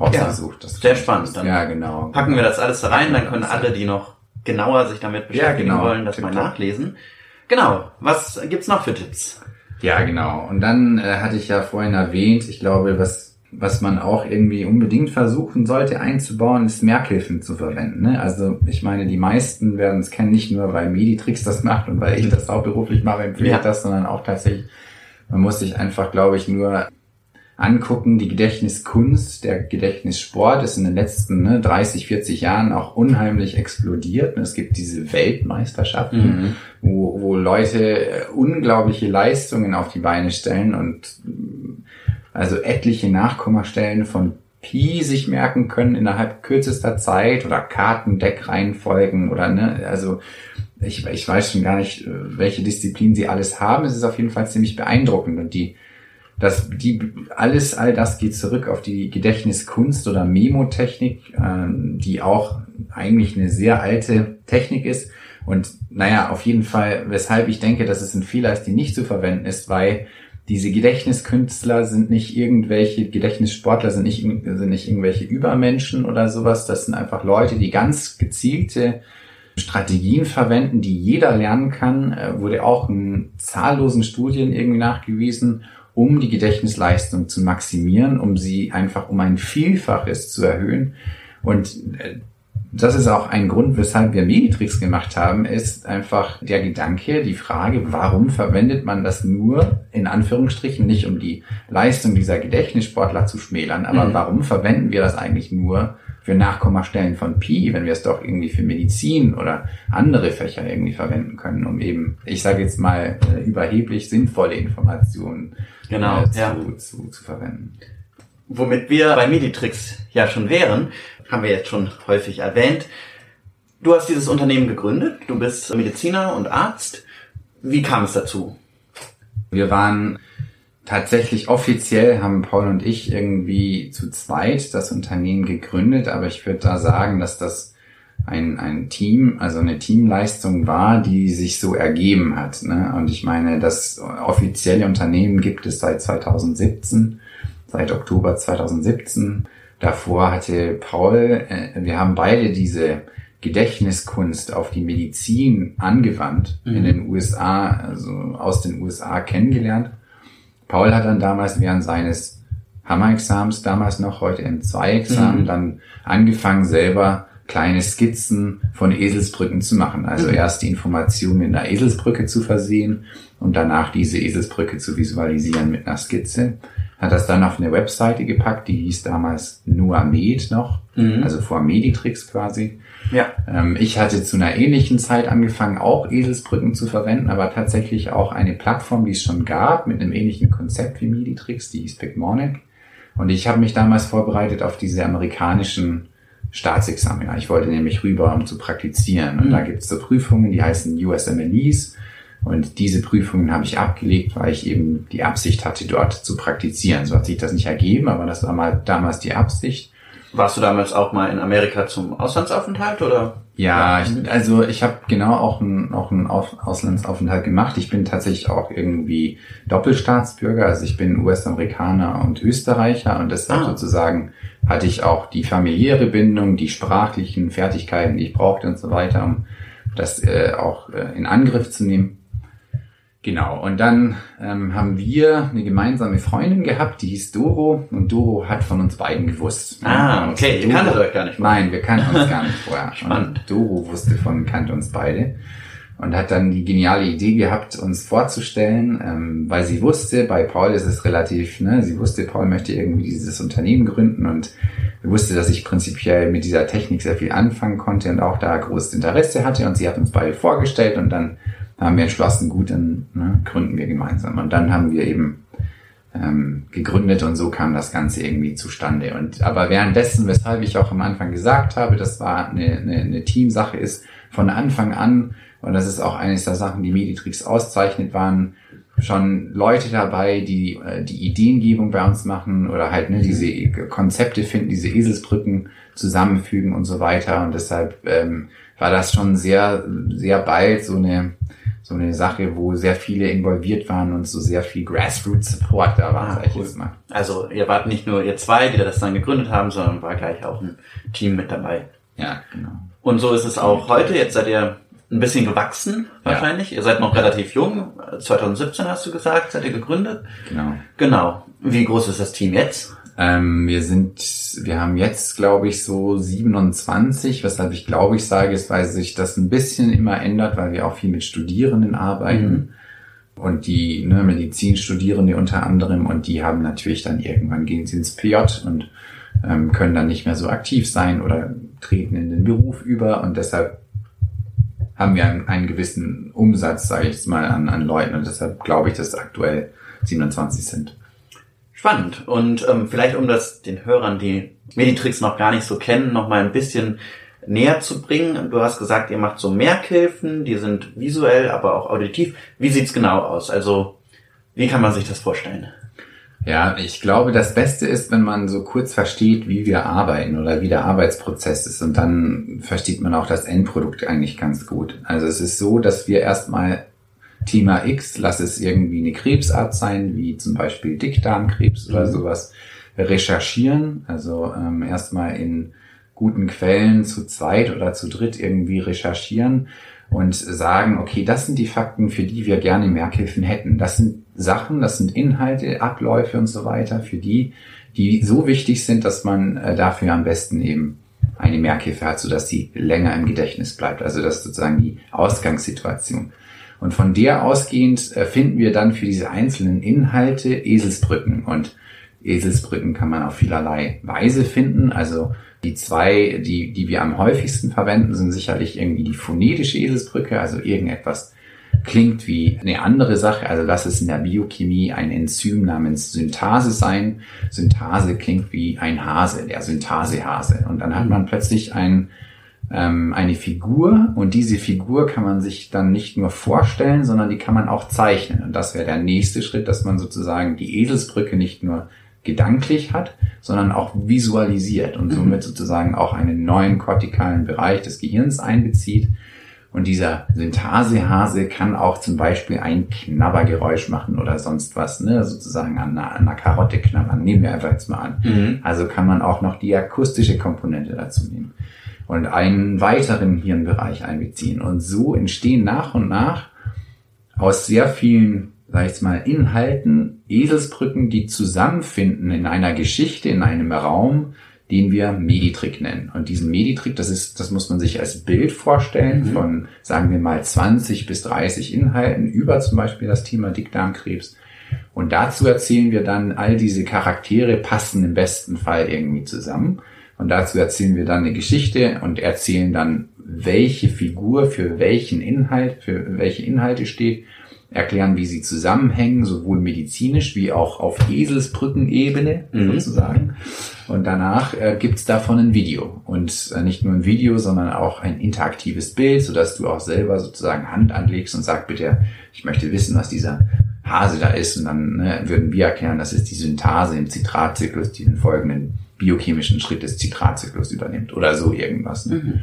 rausgesucht. Ja, sehr spannend. Dann ja, genau. Packen wir das alles da rein, dann können alle, die noch genauer sich damit beschäftigen Ja, genau. wollen, das mal TikTok. nachlesen. Genau. Was gibt's noch für Tipps? Ja, genau. Und dann äh, hatte ich ja vorhin erwähnt, ich glaube, was, was man auch irgendwie unbedingt versuchen sollte einzubauen, ist Merkhilfen zu verwenden. Ne? Also ich meine, die meisten werden es kennen, nicht nur weil Meditrix das macht und weil ich das auch beruflich mache, empfehle Ja. ich das, sondern auch tatsächlich, man muss sich einfach, glaube ich, nur angucken, die Gedächtniskunst, der Gedächtnissport ist in den letzten ne, 30, 40 Jahren auch unheimlich explodiert. Es gibt diese Weltmeisterschaften, wo, wo Leute äh, unglaubliche Leistungen auf die Beine stellen und also etliche Nachkommastellen von Pi sich merken können innerhalb kürzester Zeit oder Kartendeckreihenfolgen oder ne, also ich, ich weiß schon gar nicht, äh, welche Disziplinen sie alles haben. Es ist auf jeden Fall ziemlich beeindruckend und die das, die, alles, all das geht zurück auf die Gedächtniskunst oder Memotechnik, ähm, die auch eigentlich eine sehr alte Technik ist. Und naja, auf jeden Fall, weshalb ich denke, dass es ein Fehler ist, die nicht zu verwenden ist, weil diese Gedächtniskünstler sind nicht irgendwelche, Gedächtnissportler sind nicht, sind nicht irgendwelche Übermenschen oder sowas. Das sind einfach Leute, die ganz gezielte Strategien verwenden, die jeder lernen kann, äh, wurde auch in zahllosen Studien irgendwie nachgewiesen, um die Gedächtnisleistung zu maximieren, um sie einfach um ein Vielfaches zu erhöhen. Und äh, das ist auch ein Grund, weshalb wir Meditrix gemacht haben, ist einfach der Gedanke, die Frage, warum verwendet man das nur in Anführungsstrichen, nicht um die Leistung dieser Gedächtnissportler zu schmälern, aber Mhm. warum verwenden wir das eigentlich nur für Nachkommastellen von Pi, wenn wir es doch irgendwie für Medizin oder andere Fächer irgendwie verwenden können, um eben, ich sage jetzt mal, äh, überheblich sinnvolle Informationen Genau, äh, zu, ja. zu, zu verwenden. Womit wir bei Meditrix ja schon wären, haben wir jetzt schon häufig erwähnt. Du hast dieses Unternehmen gegründet, du bist Mediziner und Arzt. Wie kam es dazu? Wir waren tatsächlich offiziell, haben Paul und ich irgendwie zu zweit das Unternehmen gegründet, aber ich würde da sagen, dass das ein, ein Team, also eine Teamleistung war, die sich so ergeben hat. Ne? Und ich meine, das offizielle Unternehmen gibt es seit 2017, seit Oktober 2017. Davor hatte Paul, äh, wir haben beide diese Gedächtniskunst auf die Medizin angewandt in den USA, also aus den USA kennengelernt. Paul hat dann damals während seines Hammer-Examens, damals noch heute M2-Examen, Mhm. dann angefangen selber kleine Skizzen von Eselsbrücken zu machen. Also Mhm. erst die Informationen in der Eselsbrücke zu versehen und danach diese Eselsbrücke zu visualisieren mit einer Skizze. Hat das dann auf eine Webseite gepackt, die hieß damals Nuamed noch, Mhm. also vor Meditrix quasi. Ja. Ähm, ich hatte zu einer ähnlichen Zeit angefangen, auch Eselsbrücken zu verwenden, aber tatsächlich auch eine Plattform, die es schon gab, mit einem ähnlichen Konzept wie Meditrix, die hieß Picmonic. Und ich habe mich damals vorbereitet auf diese amerikanischen Staatsexamina. Ich wollte nämlich rüber, um zu praktizieren. Und Mhm. da gibt es so Prüfungen, die heißen USMLEs. Und diese Prüfungen habe ich abgelegt, weil ich eben die Absicht hatte, dort zu praktizieren. So hat sich das nicht ergeben, aber das war mal damals die Absicht. Warst du damals auch mal in Amerika zum Auslandsaufenthalt oder? Ja, ich, also ich habe genau auch einen, auch einen Auslandsaufenthalt gemacht. Ich bin tatsächlich auch irgendwie Doppelstaatsbürger, also ich bin US-Amerikaner und Österreicher und deshalb Ah. sozusagen hatte ich auch die familiäre Bindung, die sprachlichen Fertigkeiten, die ich brauchte und so weiter, um das äh, auch äh, in Angriff zu nehmen. Genau, und dann ähm, haben wir eine gemeinsame Freundin gehabt, die hieß Doro und Doro hat von uns beiden gewusst. Ah, Und okay, ihr Doro- kanntet euch gar nicht vorher. Nein, wir kannten uns gar nicht vorher. [laughs] Spannend. Und Doro wusste von, kannte uns beide und hat dann die geniale Idee gehabt, uns vorzustellen, ähm, weil sie wusste, bei Paul ist es relativ, ne, sie wusste, Paul möchte irgendwie dieses Unternehmen gründen und wusste, dass ich prinzipiell mit dieser Technik sehr viel anfangen konnte und auch da großes Interesse hatte und sie hat uns beide vorgestellt und dann haben wir entschlossen, gut, dann ne, gründen wir gemeinsam. Und dann haben wir eben ähm, gegründet und so kam das Ganze irgendwie zustande. Und aber währenddessen, weshalb ich auch am Anfang gesagt habe, das war eine, eine, eine Teamsache ist, von Anfang an, und das ist auch eines der Sachen, die Meditrix auszeichnet, waren schon Leute dabei, die äh, die Ideengebung bei uns machen oder halt ne, diese Konzepte finden, diese Eselsbrücken zusammenfügen und so weiter. Und deshalb ähm, war das schon sehr, sehr bald so eine so eine Sache, wo sehr viele involviert waren und so sehr viel Grassroots-Support da war, Ah, sag ich cool. jetzt mal. Also ihr wart nicht nur ihr zwei, die das dann gegründet haben, sondern war gleich auch ein Team mit dabei. Ja, genau. Und so ist es auch heute. Jetzt seid ihr ein bisschen gewachsen, wahrscheinlich. Ja. Ihr seid noch relativ jung. 2017 hast du gesagt, seid ihr gegründet. Genau. Genau. Wie groß ist das Team jetzt? Ähm, wir sind, wir haben jetzt, glaube ich, so 27, weshalb ich glaube ich sage, ist, weil sich das ein bisschen immer ändert, weil wir auch viel mit Studierenden arbeiten. Mhm. Und die ne, Medizinstudierende unter anderem, und die haben natürlich dann irgendwann gehen sie ins PJ und ähm, können dann nicht mehr so aktiv sein oder treten in den Beruf über. Und deshalb haben wir einen, einen gewissen Umsatz, sage ich jetzt mal, an, an Leuten. Und deshalb glaube ich, dass es aktuell 27 sind. Spannend. Und ähm, vielleicht um das den Hörern, die Meditrix noch gar nicht so kennen, noch mal ein bisschen näher zu bringen. Du hast gesagt, ihr macht so Merkhilfen, die sind visuell, aber auch auditiv. Wie sieht's genau aus? Also, wie kann man sich das vorstellen? Ja, ich glaube, das Beste ist, wenn man so kurz versteht, wie wir arbeiten oder wie der Arbeitsprozess ist und dann versteht man auch das Endprodukt eigentlich ganz gut. Also es ist so, dass wir erstmal Thema X, lass es irgendwie eine Krebsart sein, wie zum Beispiel Dickdarmkrebs oder mhm. sowas, recherchieren. Also ähm, erstmal in guten Quellen zu zweit oder zu dritt irgendwie recherchieren und sagen, okay, das sind die Fakten, für die wir gerne Merkhilfen hätten. Das sind Sachen, das sind Inhalte, Abläufe und so weiter, für die, die so wichtig sind, dass man äh, dafür am besten eben eine Merkhilfe hat, sodass sie länger im Gedächtnis bleibt. Also das ist sozusagen die Ausgangssituation. Und von der ausgehend äh, finden wir dann für diese einzelnen Inhalte Eselsbrücken. Und Eselsbrücken kann man auf vielerlei Weise finden. Also die zwei, die, die wir am häufigsten verwenden, sind sicherlich irgendwie die phonetische Eselsbrücke, also irgendetwas klingt wie eine andere Sache. Also lass es in der Biochemie ein Enzym namens Synthase sein. Synthase klingt wie ein Hase, der Synthasehase. Und dann hat man plötzlich ein ähm, eine Figur und diese Figur kann man sich dann nicht nur vorstellen, sondern die kann man auch zeichnen. Und das wäre der nächste Schritt, dass man sozusagen die Eselsbrücke nicht nur gedanklich hat, sondern auch visualisiert und somit sozusagen auch einen neuen kortikalen Bereich des Gehirns einbezieht. Und dieser Synthasehase kann auch zum Beispiel ein Knabbergeräusch machen oder sonst was, ne? sozusagen an einer, an einer Karotte knabbern. Nehmen wir einfach jetzt mal an. Mhm. Also kann man auch noch die akustische Komponente dazu nehmen und einen weiteren Hirnbereich einbeziehen. Und so entstehen nach und nach aus sehr vielen, sag ich mal, Inhalten Eselsbrücken, die zusammenfinden in einer Geschichte, in einem Raum, den wir Meditrick nennen. Und diesen Meditrick, das ist, das muss man sich als Bild vorstellen mhm. von, sagen wir mal, 20 bis 30 Inhalten über zum Beispiel das Thema Dickdarmkrebs. Und dazu erzählen wir dann, all diese Charaktere passen im besten Fall irgendwie zusammen. Und dazu erzählen wir dann eine Geschichte und erzählen dann, welche Figur für welchen Inhalt, für welche Inhalte steht, erklären, wie sie zusammenhängen, sowohl medizinisch wie auch auf Eselsbrückenebene mhm. sozusagen. Und danach äh, gibt's davon ein Video. Und äh, nicht nur ein Video, sondern auch ein interaktives Bild, sodass du auch selber sozusagen Hand anlegst und sagst bitte, ich möchte wissen, was dieser Hase da ist. Und dann ne, würden wir erklären, das ist die Synthase im Zitratzyklus, die den folgenden biochemischen Schritt des Zitratzyklus übernimmt oder so irgendwas. Ne? Mhm.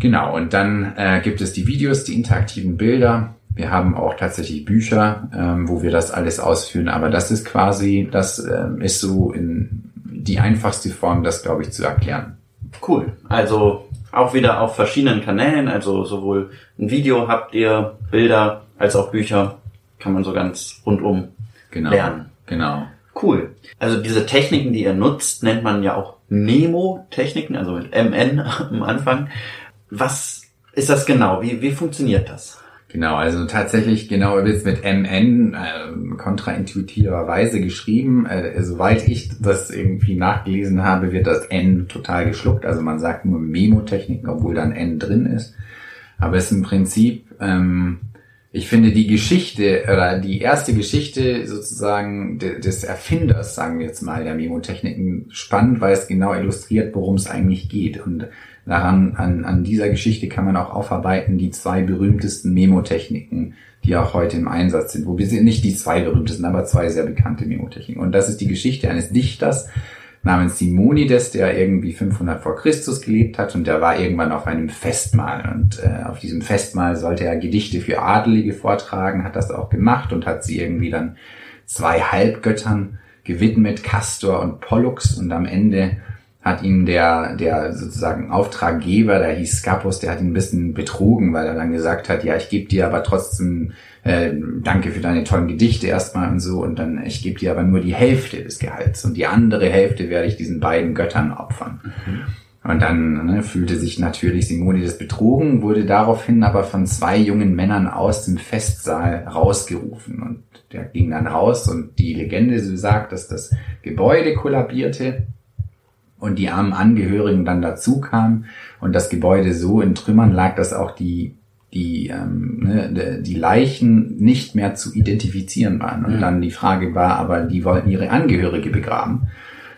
Genau, und dann äh, gibt es die Videos, die interaktiven Bilder. Wir haben auch tatsächlich Bücher, ähm, wo wir das alles ausführen, aber das ist quasi, das ähm, ist so in die einfachste Form, das glaube ich zu erklären. Cool. Also auch wieder auf verschiedenen Kanälen, also sowohl ein Video habt ihr, Bilder als auch Bücher, kann man so ganz rundum genau, lernen. Genau. Cool. Also diese Techniken, die ihr nutzt, nennt man ja auch Nemo-Techniken, also mit MN [laughs] am Anfang. Was ist das genau? Wie, wie funktioniert das? Genau, also tatsächlich genau wird mit MN äh, kontraintuitiverweise geschrieben. Äh, soweit ich das irgendwie nachgelesen habe, wird das N total geschluckt. Also man sagt nur Memo-Techniken, obwohl dann N drin ist. Aber es ist im Prinzip ähm, ich finde die Geschichte oder die erste Geschichte sozusagen des Erfinders, sagen wir jetzt mal, der Memotechniken spannend, weil es genau illustriert, worum es eigentlich geht. Und daran, an, an dieser Geschichte kann man auch aufarbeiten die zwei berühmtesten Memotechniken, die auch heute im Einsatz sind. Wo wir sind nicht die zwei berühmtesten, aber zwei sehr bekannte Memotechniken. Und das ist die Geschichte eines Dichters, namens Simonides, der irgendwie 500 vor Christus gelebt hat. Und der war irgendwann auf einem Festmahl. Und äh, auf diesem Festmahl sollte er Gedichte für Adelige vortragen, hat das auch gemacht und hat sie irgendwie dann zwei Halbgöttern gewidmet, Castor und Pollux. Und am Ende hat ihn der, der sozusagen Auftraggeber, der hieß Skapos, der hat ihn ein bisschen betrogen, weil er dann gesagt hat, ja, ich gebe dir aber trotzdem, äh, danke für deine tollen Gedichte erstmal und so, und dann, ich gebe dir aber nur die Hälfte des Gehalts und die andere Hälfte werde ich diesen beiden Göttern opfern. Mhm. Und dann ne, fühlte sich natürlich Simonides betrogen, wurde daraufhin aber von zwei jungen Männern aus dem Festsaal rausgerufen. Und der ging dann raus und die Legende so sagt, dass das Gebäude kollabierte und die armen Angehörigen dann dazu kamen und das Gebäude so in Trümmern lag, dass auch die die ähm, ne, die Leichen nicht mehr zu identifizieren waren. Und mhm. dann die Frage war, aber die wollten ihre Angehörige begraben.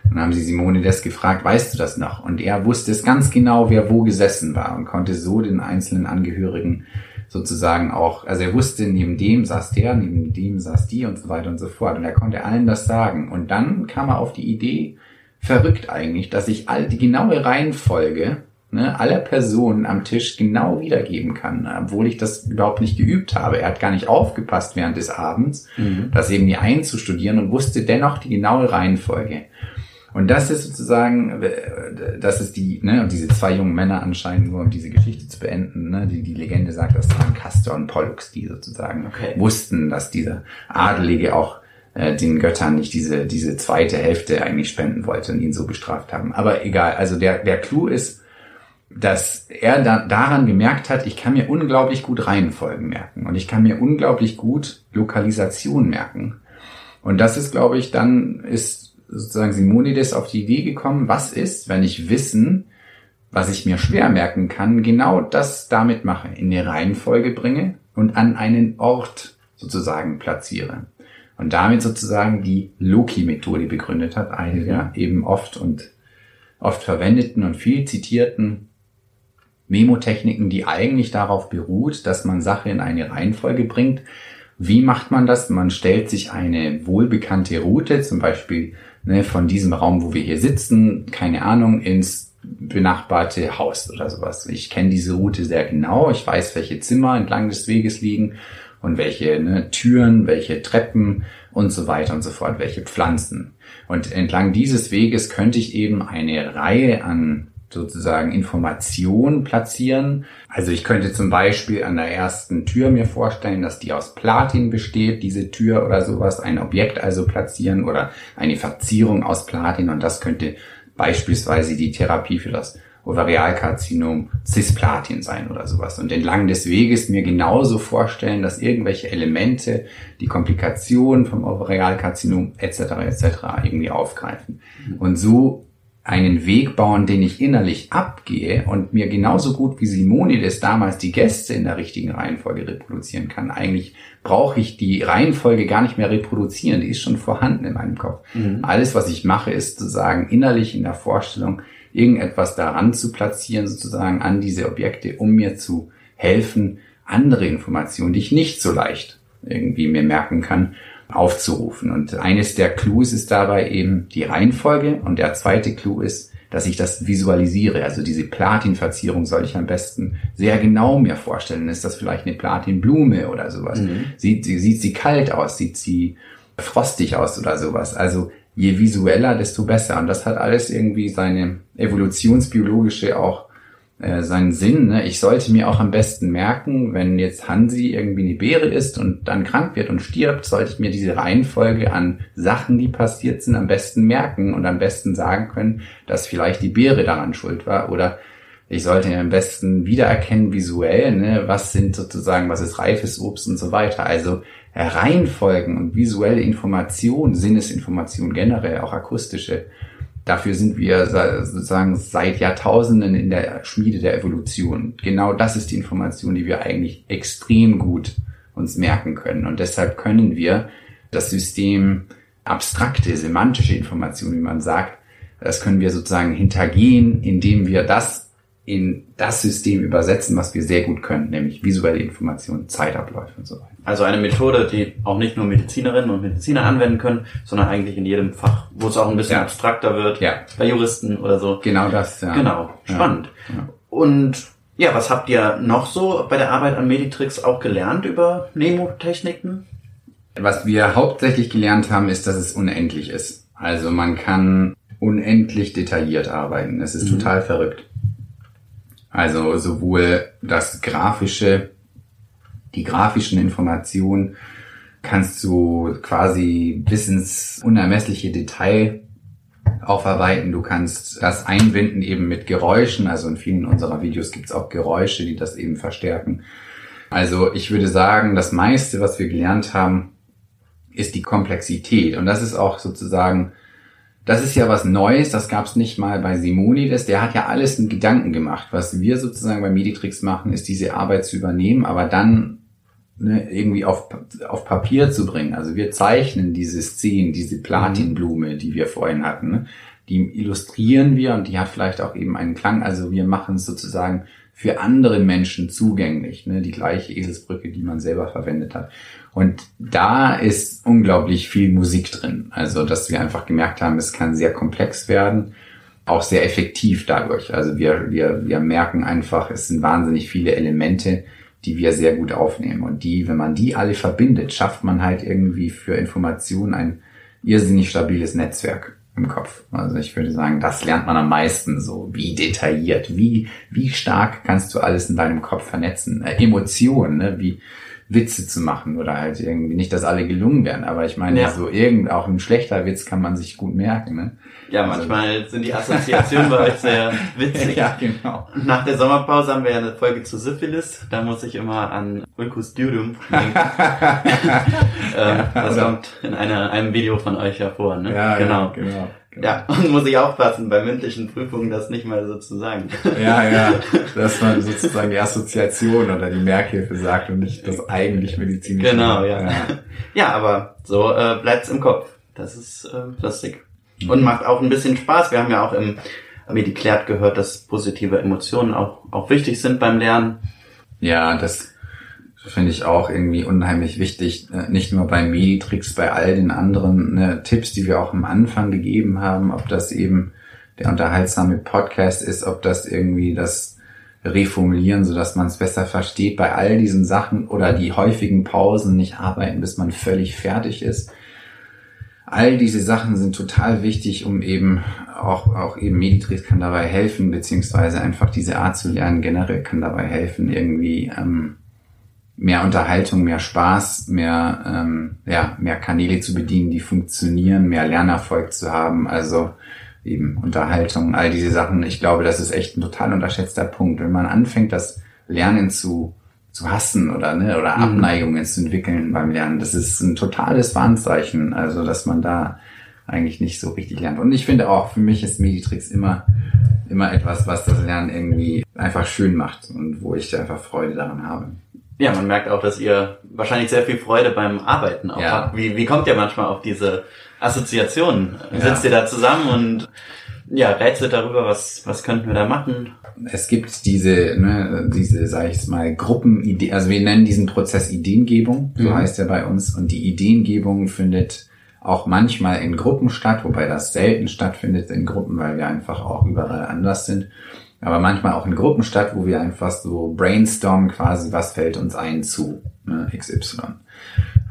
Dann haben sie Simonides gefragt, weißt du das noch? Und er wusste es ganz genau, wer wo gesessen war und konnte so den einzelnen Angehörigen sozusagen auch, also er wusste, neben dem saß der, neben dem saß die und so weiter und so fort. Und er konnte allen das sagen. Und dann kam er auf die Idee, verrückt eigentlich, dass ich all die genaue Reihenfolge ne, aller Personen am Tisch genau wiedergeben kann, obwohl ich das überhaupt nicht geübt habe. Er hat gar nicht aufgepasst während des Abends, mhm. das eben hier einzustudieren und wusste dennoch die genaue Reihenfolge. Und das ist sozusagen, das ist die, ne, und diese zwei jungen Männer anscheinend, nur um diese Geschichte zu beenden, ne, die, die Legende sagt, das waren Castor und Pollux, die sozusagen okay. wussten, dass dieser Adelige auch äh, den Göttern nicht diese, diese zweite Hälfte eigentlich spenden wollte und ihn so bestraft haben. Aber egal, also der, der Clou ist, dass er da, daran gemerkt hat, ich kann mir unglaublich gut Reihenfolgen merken und ich kann mir unglaublich gut Lokalisation merken. Und das ist, glaube ich, dann ist sozusagen Simonides auf die Idee gekommen, was ist, wenn ich Wissen, was ich mir schwer merken kann, genau das damit mache, in eine Reihenfolge bringe und an einen Ort sozusagen platziere und damit sozusagen die Loki-Methode begründet hat, eine der eben oft und oft verwendeten und viel zitierten Memotechniken, die eigentlich darauf beruht, dass man Sache in eine Reihenfolge bringt. Wie macht man das? Man stellt sich eine wohlbekannte Route, zum Beispiel ne, von diesem Raum, wo wir hier sitzen, keine Ahnung, ins benachbarte Haus oder sowas. Ich kenne diese Route sehr genau. Ich weiß, welche Zimmer entlang des Weges liegen und welche ne, Türen, welche Treppen und so weiter und so fort, welche Pflanzen. Und entlang dieses Weges könnte ich eben eine Reihe an sozusagen Informationen platzieren. Also ich könnte zum Beispiel an der ersten Tür mir vorstellen, dass die aus Platin besteht, diese Tür oder sowas, ein Objekt also platzieren oder eine Verzierung aus Platin und das könnte beispielsweise die Therapie für das Ovarialkarzinom Cisplatin sein oder sowas. Und entlang des Weges mir genauso vorstellen, dass irgendwelche Elemente die Komplikationen vom Ovarialkarzinom etc. etc. irgendwie aufgreifen. Mhm. Und so einen Weg bauen, den ich innerlich abgehe und mir genauso gut wie Simonides damals die Gäste in der richtigen Reihenfolge reproduzieren kann. Eigentlich brauche ich die Reihenfolge gar nicht mehr reproduzieren, die ist schon vorhanden in meinem Kopf. Mhm. Alles, was ich mache, ist sozusagen innerlich in der Vorstellung, irgendetwas daran zu platzieren, sozusagen an diese Objekte, um mir zu helfen, andere Informationen, die ich nicht so leicht irgendwie mir merken kann, aufzurufen. Und eines der Clues ist dabei eben die Reihenfolge und der zweite Clou ist, dass ich das visualisiere. Also diese Platinverzierung soll ich am besten sehr genau mir vorstellen. Ist das vielleicht eine Platinblume oder sowas? Mhm. Sieht, sieht sie kalt aus? Sieht sie frostig aus oder sowas? Also je visueller, desto besser. Und das hat alles irgendwie seine evolutionsbiologische auch äh, seinen Sinn. Ne? Ich sollte mir auch am besten merken, wenn jetzt Hansi irgendwie eine Beere ist und dann krank wird und stirbt, sollte ich mir diese Reihenfolge an Sachen, die passiert sind, am besten merken und am besten sagen können, dass vielleicht die Beere daran schuld war oder ich sollte am besten wiedererkennen visuell, ne, was sind sozusagen, was ist reifes Obst und so weiter. Also Reihenfolgen und visuelle Information, Sinnesinformation generell, auch akustische, Dafür sind wir sozusagen seit Jahrtausenden in der Schmiede der Evolution. Genau das ist die Information, die wir eigentlich extrem gut uns merken können. Und deshalb können wir das System abstrakte, semantische Information, wie man sagt, das können wir sozusagen hintergehen, indem wir das in das System übersetzen, was wir sehr gut können, nämlich visuelle Informationen, Zeitabläufe und so weiter. Also eine Methode, die auch nicht nur Medizinerinnen und Mediziner anwenden können, sondern eigentlich in jedem Fach, wo es auch ein bisschen ja. abstrakter wird, ja. bei Juristen oder so. Genau das, ja. Genau, spannend. Ja. Und ja, was habt ihr noch so bei der Arbeit an Meditrix auch gelernt über Nemotechniken? Was wir hauptsächlich gelernt haben, ist, dass es unendlich ist. Also man kann unendlich detailliert arbeiten. Es ist Mhm. total verrückt. Also sowohl das grafische, die grafischen Informationen kannst du quasi bis ins unermessliche Detail aufarbeiten. Du kannst das einbinden eben mit Geräuschen. Also in vielen unserer Videos gibt es auch Geräusche, die das eben verstärken. Also ich würde sagen, das meiste, was wir gelernt haben, ist die Komplexität. Und das ist auch sozusagen, das ist ja was Neues, das gab es nicht mal bei Simonides. Der hat ja alles in Gedanken gemacht. Was wir sozusagen bei Meditrix machen, ist diese Arbeit zu übernehmen, aber dann ne, irgendwie auf, auf Papier zu bringen. Also wir zeichnen diese Szenen, diese Platinblume, die wir vorhin hatten, ne? die illustrieren wir und die hat vielleicht auch eben einen Klang. Also wir machen es sozusagen für andere Menschen zugänglich, ne? die gleiche Eselsbrücke, die man selber verwendet hat. Und da ist unglaublich viel Musik drin. Also, dass wir einfach gemerkt haben, es kann sehr komplex werden, auch sehr effektiv dadurch. Also wir, wir, wir merken einfach, es sind wahnsinnig viele Elemente, die wir sehr gut aufnehmen. Und die, wenn man die alle verbindet, schafft man halt irgendwie für Informationen ein irrsinnig stabiles Netzwerk im Kopf. Also ich würde sagen, das lernt man am meisten so, wie detailliert, wie, wie stark kannst du alles in deinem Kopf vernetzen. Äh, Emotionen, ne? wie Witze zu machen oder halt irgendwie nicht, dass alle gelungen werden, aber ich meine, Ja. so irgend, auch ein schlechter Witz kann man sich gut merken, ne? Ja, manchmal sind die Assoziationen bei euch sehr witzig. [laughs] ja, genau. Nach der Sommerpause haben wir ja eine Folge zu Syphilis. Da muss ich immer an Ulcus Dudum denken. [laughs] ähm, das kommt in einer, einem Video von euch hervor. Ne? Ja, genau. ja, genau. Ja, [laughs] und muss ich aufpassen, bei mündlichen Prüfungen das nicht mal so zu sagen. Ja, ja, [laughs] dass man sozusagen die Assoziation oder die Merkhilfe sagt und nicht das eigentlich medizinische. Genau, ja. Ja, aber so äh, bleibt's im Kopf. Das ist äh, lustig. Und macht auch ein bisschen Spaß. Wir haben ja auch im Mediklärt gehört, dass positive Emotionen auch, auch wichtig sind beim Lernen. Ja, das finde ich auch irgendwie unheimlich wichtig. Äh, Nicht nur bei Meditrix, bei all den anderen ne, Tipps, die wir auch am Anfang gegeben haben, ob das eben der unterhaltsame Podcast ist, ob das irgendwie das Reformulieren, so dass man es besser versteht, bei all diesen Sachen oder die häufigen Pausen nicht arbeiten, bis man völlig fertig ist. All diese Sachen sind total wichtig, um eben auch, auch eben Meditrix kann dabei helfen, beziehungsweise einfach diese Art zu lernen generell kann dabei helfen, irgendwie ähm, mehr Unterhaltung, mehr Spaß, mehr, ähm, ja, mehr Kanäle zu bedienen, die funktionieren, mehr Lernerfolg zu haben, also eben Unterhaltung, all diese Sachen. Ich glaube, das ist echt ein total unterschätzter Punkt. Wenn man anfängt, das Lernen zu, zu hassen oder, ne, oder Mhm. Abneigungen zu entwickeln beim Lernen, das ist ein totales Warnzeichen, also dass man da eigentlich nicht so richtig lernt. Und ich finde auch, für mich ist Meditrix immer, immer etwas, was das Lernen irgendwie einfach schön macht und wo ich einfach Freude daran habe. Ja, man merkt auch, dass ihr wahrscheinlich sehr viel Freude beim Arbeiten auch Ja. habt. Wie, wie kommt ihr manchmal auf diese Assoziationen? Ja. Sitzt ihr da zusammen und ja, rätselt darüber, was, was könnten wir da machen? es gibt diese, ne, diese, sag ich mal, Gruppenidee, also wir nennen diesen Prozess Ideengebung, so Mhm. heißt er bei uns. Und die Ideengebung findet auch manchmal in Gruppen statt, wobei das selten stattfindet in Gruppen, weil wir einfach auch überall anders sind. Aber manchmal auch in Gruppen statt, wo wir einfach so brainstormen quasi, was fällt uns ein zu ne, XY.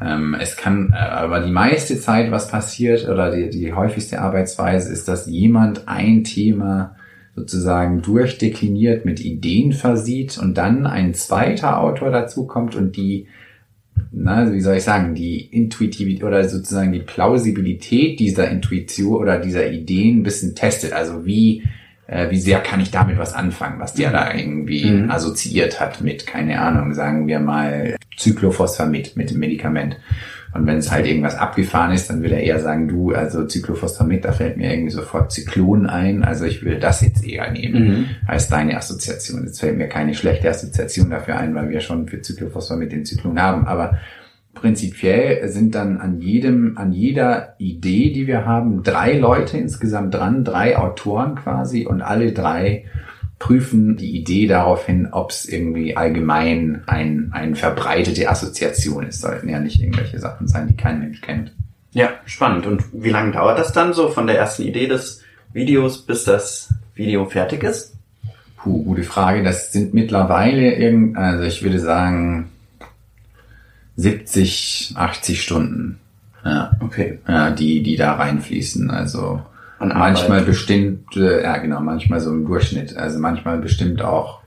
Ähm, es kann, äh, aber die meiste Zeit, was passiert, oder die, die häufigste Arbeitsweise ist, dass jemand ein Thema sozusagen durchdekliniert, mit Ideen versieht und dann ein zweiter Autor dazu kommt und die, na, wie soll ich sagen, die Intuitivität oder sozusagen die Plausibilität dieser Intuition oder dieser Ideen ein bisschen testet. Also wie, äh, wie sehr kann ich damit was anfangen, was der da irgendwie Mhm. assoziiert hat mit, keine Ahnung, sagen wir mal Cyclophosphamid mit dem Medikament. Und wenn es halt irgendwas abgefahren ist, dann will er eher sagen, du, also Cyclophosphamid, da fällt mir irgendwie sofort Zyklon ein, also ich will das jetzt eher nehmen, Mhm. als deine Assoziation. Jetzt fällt mir keine schlechte Assoziation dafür ein, weil wir schon für Cyclophosphamid den Zyklon haben, aber prinzipiell sind dann an jedem, an jeder Idee, die wir haben, drei Leute insgesamt dran, drei Autoren quasi und alle drei prüfen die Idee darauf hin, ob es irgendwie allgemein ein, eine verbreitete Assoziation ist. Sollten ja nicht irgendwelche Sachen sein, die kein Mensch kennt. Ja, spannend. Und wie lange dauert das dann so von der ersten Idee des Videos, bis das Video fertig ist? Puh, gute Frage. Das sind mittlerweile irgend, also ich würde sagen 70, 80 Stunden. Ja, Okay. ja die, die da reinfließen. Also an Manchmal bestimmt, äh, ja genau, manchmal so im Durchschnitt. Also manchmal bestimmt auch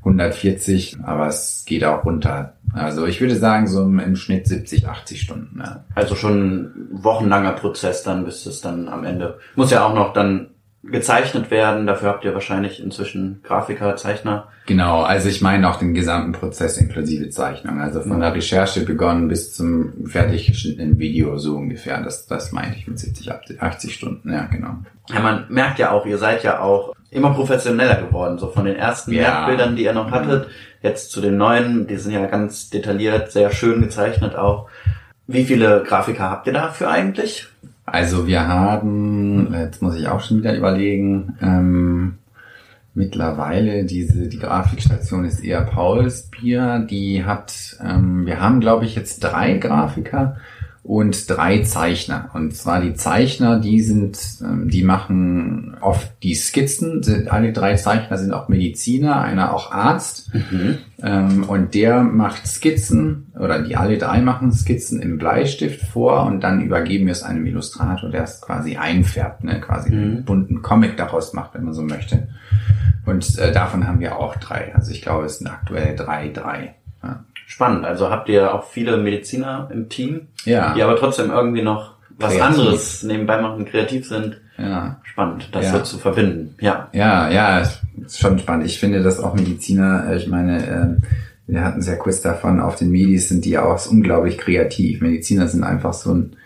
140, aber es geht auch runter. Also ich würde sagen so im Schnitt 70, 80 Stunden. Ja. Also schon ein wochenlanger Prozess dann, bis es dann am Ende. Muss ja auch noch dann gezeichnet werden. Dafür habt ihr wahrscheinlich inzwischen Grafiker, Zeichner. Genau, also ich meine auch den gesamten Prozess inklusive Zeichnung. Also von der Recherche begonnen bis zum fertig geschnittenen Video so ungefähr. Das, das meinte ich mit 70, 80 Stunden. Ja, genau. Ja, man merkt ja auch, ihr seid ja auch immer professioneller geworden. So von den ersten ja. Merkbildern, die ihr noch hattet, jetzt zu den neuen, die sind ja ganz detailliert, sehr schön gezeichnet auch. Wie viele Grafiker habt ihr dafür eigentlich? Also wir haben, jetzt muss ich auch schon wieder überlegen, ähm, mittlerweile diese, die Grafikstation ist eher Pauls Bier, die hat, ähm, wir haben glaube ich jetzt drei Grafiker und drei Zeichner. Und zwar die Zeichner, die sind, ähm, die machen oft die Skizzen. Alle drei Zeichner sind auch Mediziner, einer auch Arzt. Mhm. Ähm, und der macht Skizzen, oder die alle drei machen Skizzen im Bleistift vor und dann übergeben wir es einem Illustrator, der es quasi einfärbt, ne? quasi mhm. einen bunten Comic daraus macht, wenn man so möchte. Und äh, davon haben wir auch drei. Also ich glaube, es sind aktuell drei, drei. Spannend. Also habt ihr auch viele Mediziner im Team, ja. die aber trotzdem irgendwie noch was kreativ. anderes nebenbei machen, kreativ sind. Ja. Spannend, das ja. so zu verbinden. Ja. Ja, ja, ist schon spannend. Ich finde, dass auch Mediziner, äh, ich meine, ähm, wir hatten es ja kurz davon, auf den Medis sind die auch unglaublich kreativ. Mediziner sind einfach so ein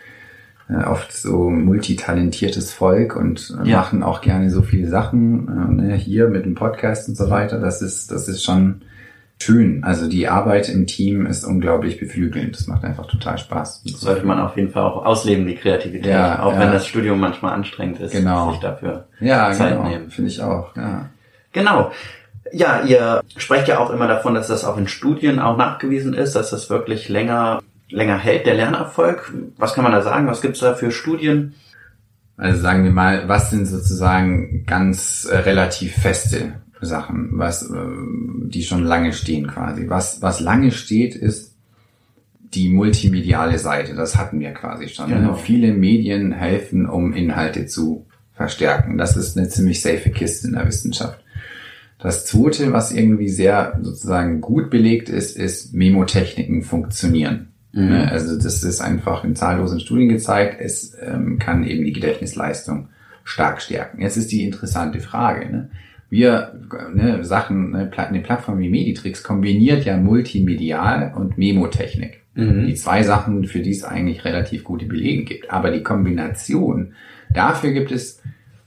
äh, oft so multitalentiertes Volk und äh, ja. machen auch gerne so viele Sachen. Ne, hier mit dem Podcast und so weiter. Das ist, das ist schon schön. Also die Arbeit im Team ist unglaublich beflügelnd. Das macht einfach total Spaß. Das sollte man auf jeden Fall auch ausleben, die Kreativität. Ja, auch ja. wenn das Studium manchmal anstrengend ist, genau. sich dafür ja, Zeit genau. nehmen. Finde ich auch. Ja. Genau. Ja, ihr sprecht ja auch immer davon, dass das auch in Studien auch nachgewiesen ist, dass das wirklich länger, länger hält, der Lernerfolg. Was kann man da sagen? Was gibt's da für Studien? Also sagen wir mal, was sind sozusagen ganz äh, relativ feste Sachen, was, äh, die schon lange stehen quasi. Was, was lange steht, ist die multimediale Seite. Das hatten wir quasi schon. Ne? Genau. Viele Medien helfen, um Inhalte zu verstärken. Das ist eine ziemlich safe Kiste in der Wissenschaft. Das zweite, was irgendwie sehr sozusagen gut belegt ist, ist Memotechniken funktionieren. Mhm. Ne? Also das ist einfach in zahllosen Studien gezeigt. Es ähm, kann eben die Gedächtnisleistung stark stärken. Jetzt ist die interessante Frage. Ne? Wir ne, Sachen, ne, eine Plattform wie Meditrix kombiniert ja multimedial und Memotechnik. Mhm. Die zwei Sachen, für die es eigentlich relativ gute Belege gibt. Aber die Kombination, dafür gibt es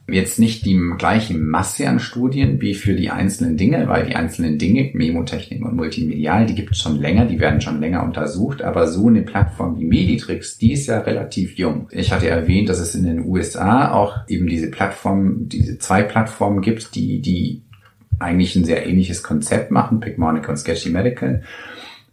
jetzt nicht die gleiche Masse an Studien wie für die einzelnen Dinge, weil die einzelnen Dinge, Memotechnik und Multimedial, die gibt es schon länger, die werden schon länger untersucht, aber so eine Plattform wie Meditrix, die ist ja relativ jung. Ich hatte erwähnt, dass es in den USA auch eben diese Plattform, diese zwei Plattformen gibt, die, die eigentlich ein sehr ähnliches Konzept machen, Picmonic und Sketchy Medical.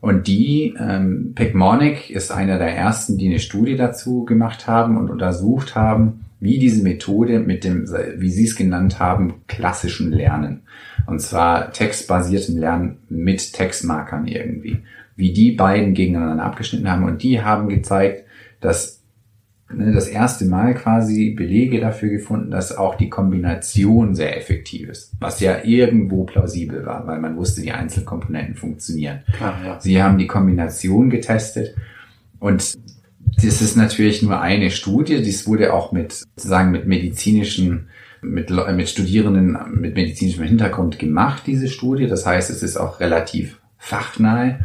Und die, ähm, Picmonic ist einer der ersten, die eine Studie dazu gemacht haben und untersucht haben, wie diese Methode mit dem, wie Sie es genannt haben, klassischen Lernen. Und zwar textbasiertem Lernen mit Textmarkern irgendwie. Wie die beiden gegeneinander abgeschnitten haben. Und die haben gezeigt, dass ne, das erste Mal quasi Belege dafür gefunden, dass auch die Kombination sehr effektiv ist. Was ja irgendwo plausibel war, weil man wusste, die Einzelkomponenten funktionieren. Klar, ja. Sie haben die Kombination getestet und das ist natürlich nur eine Studie. Dies wurde auch mit, sozusagen mit medizinischen, mit, mit Studierenden mit medizinischem Hintergrund gemacht, diese Studie. Das heißt, es ist auch relativ fachnahe.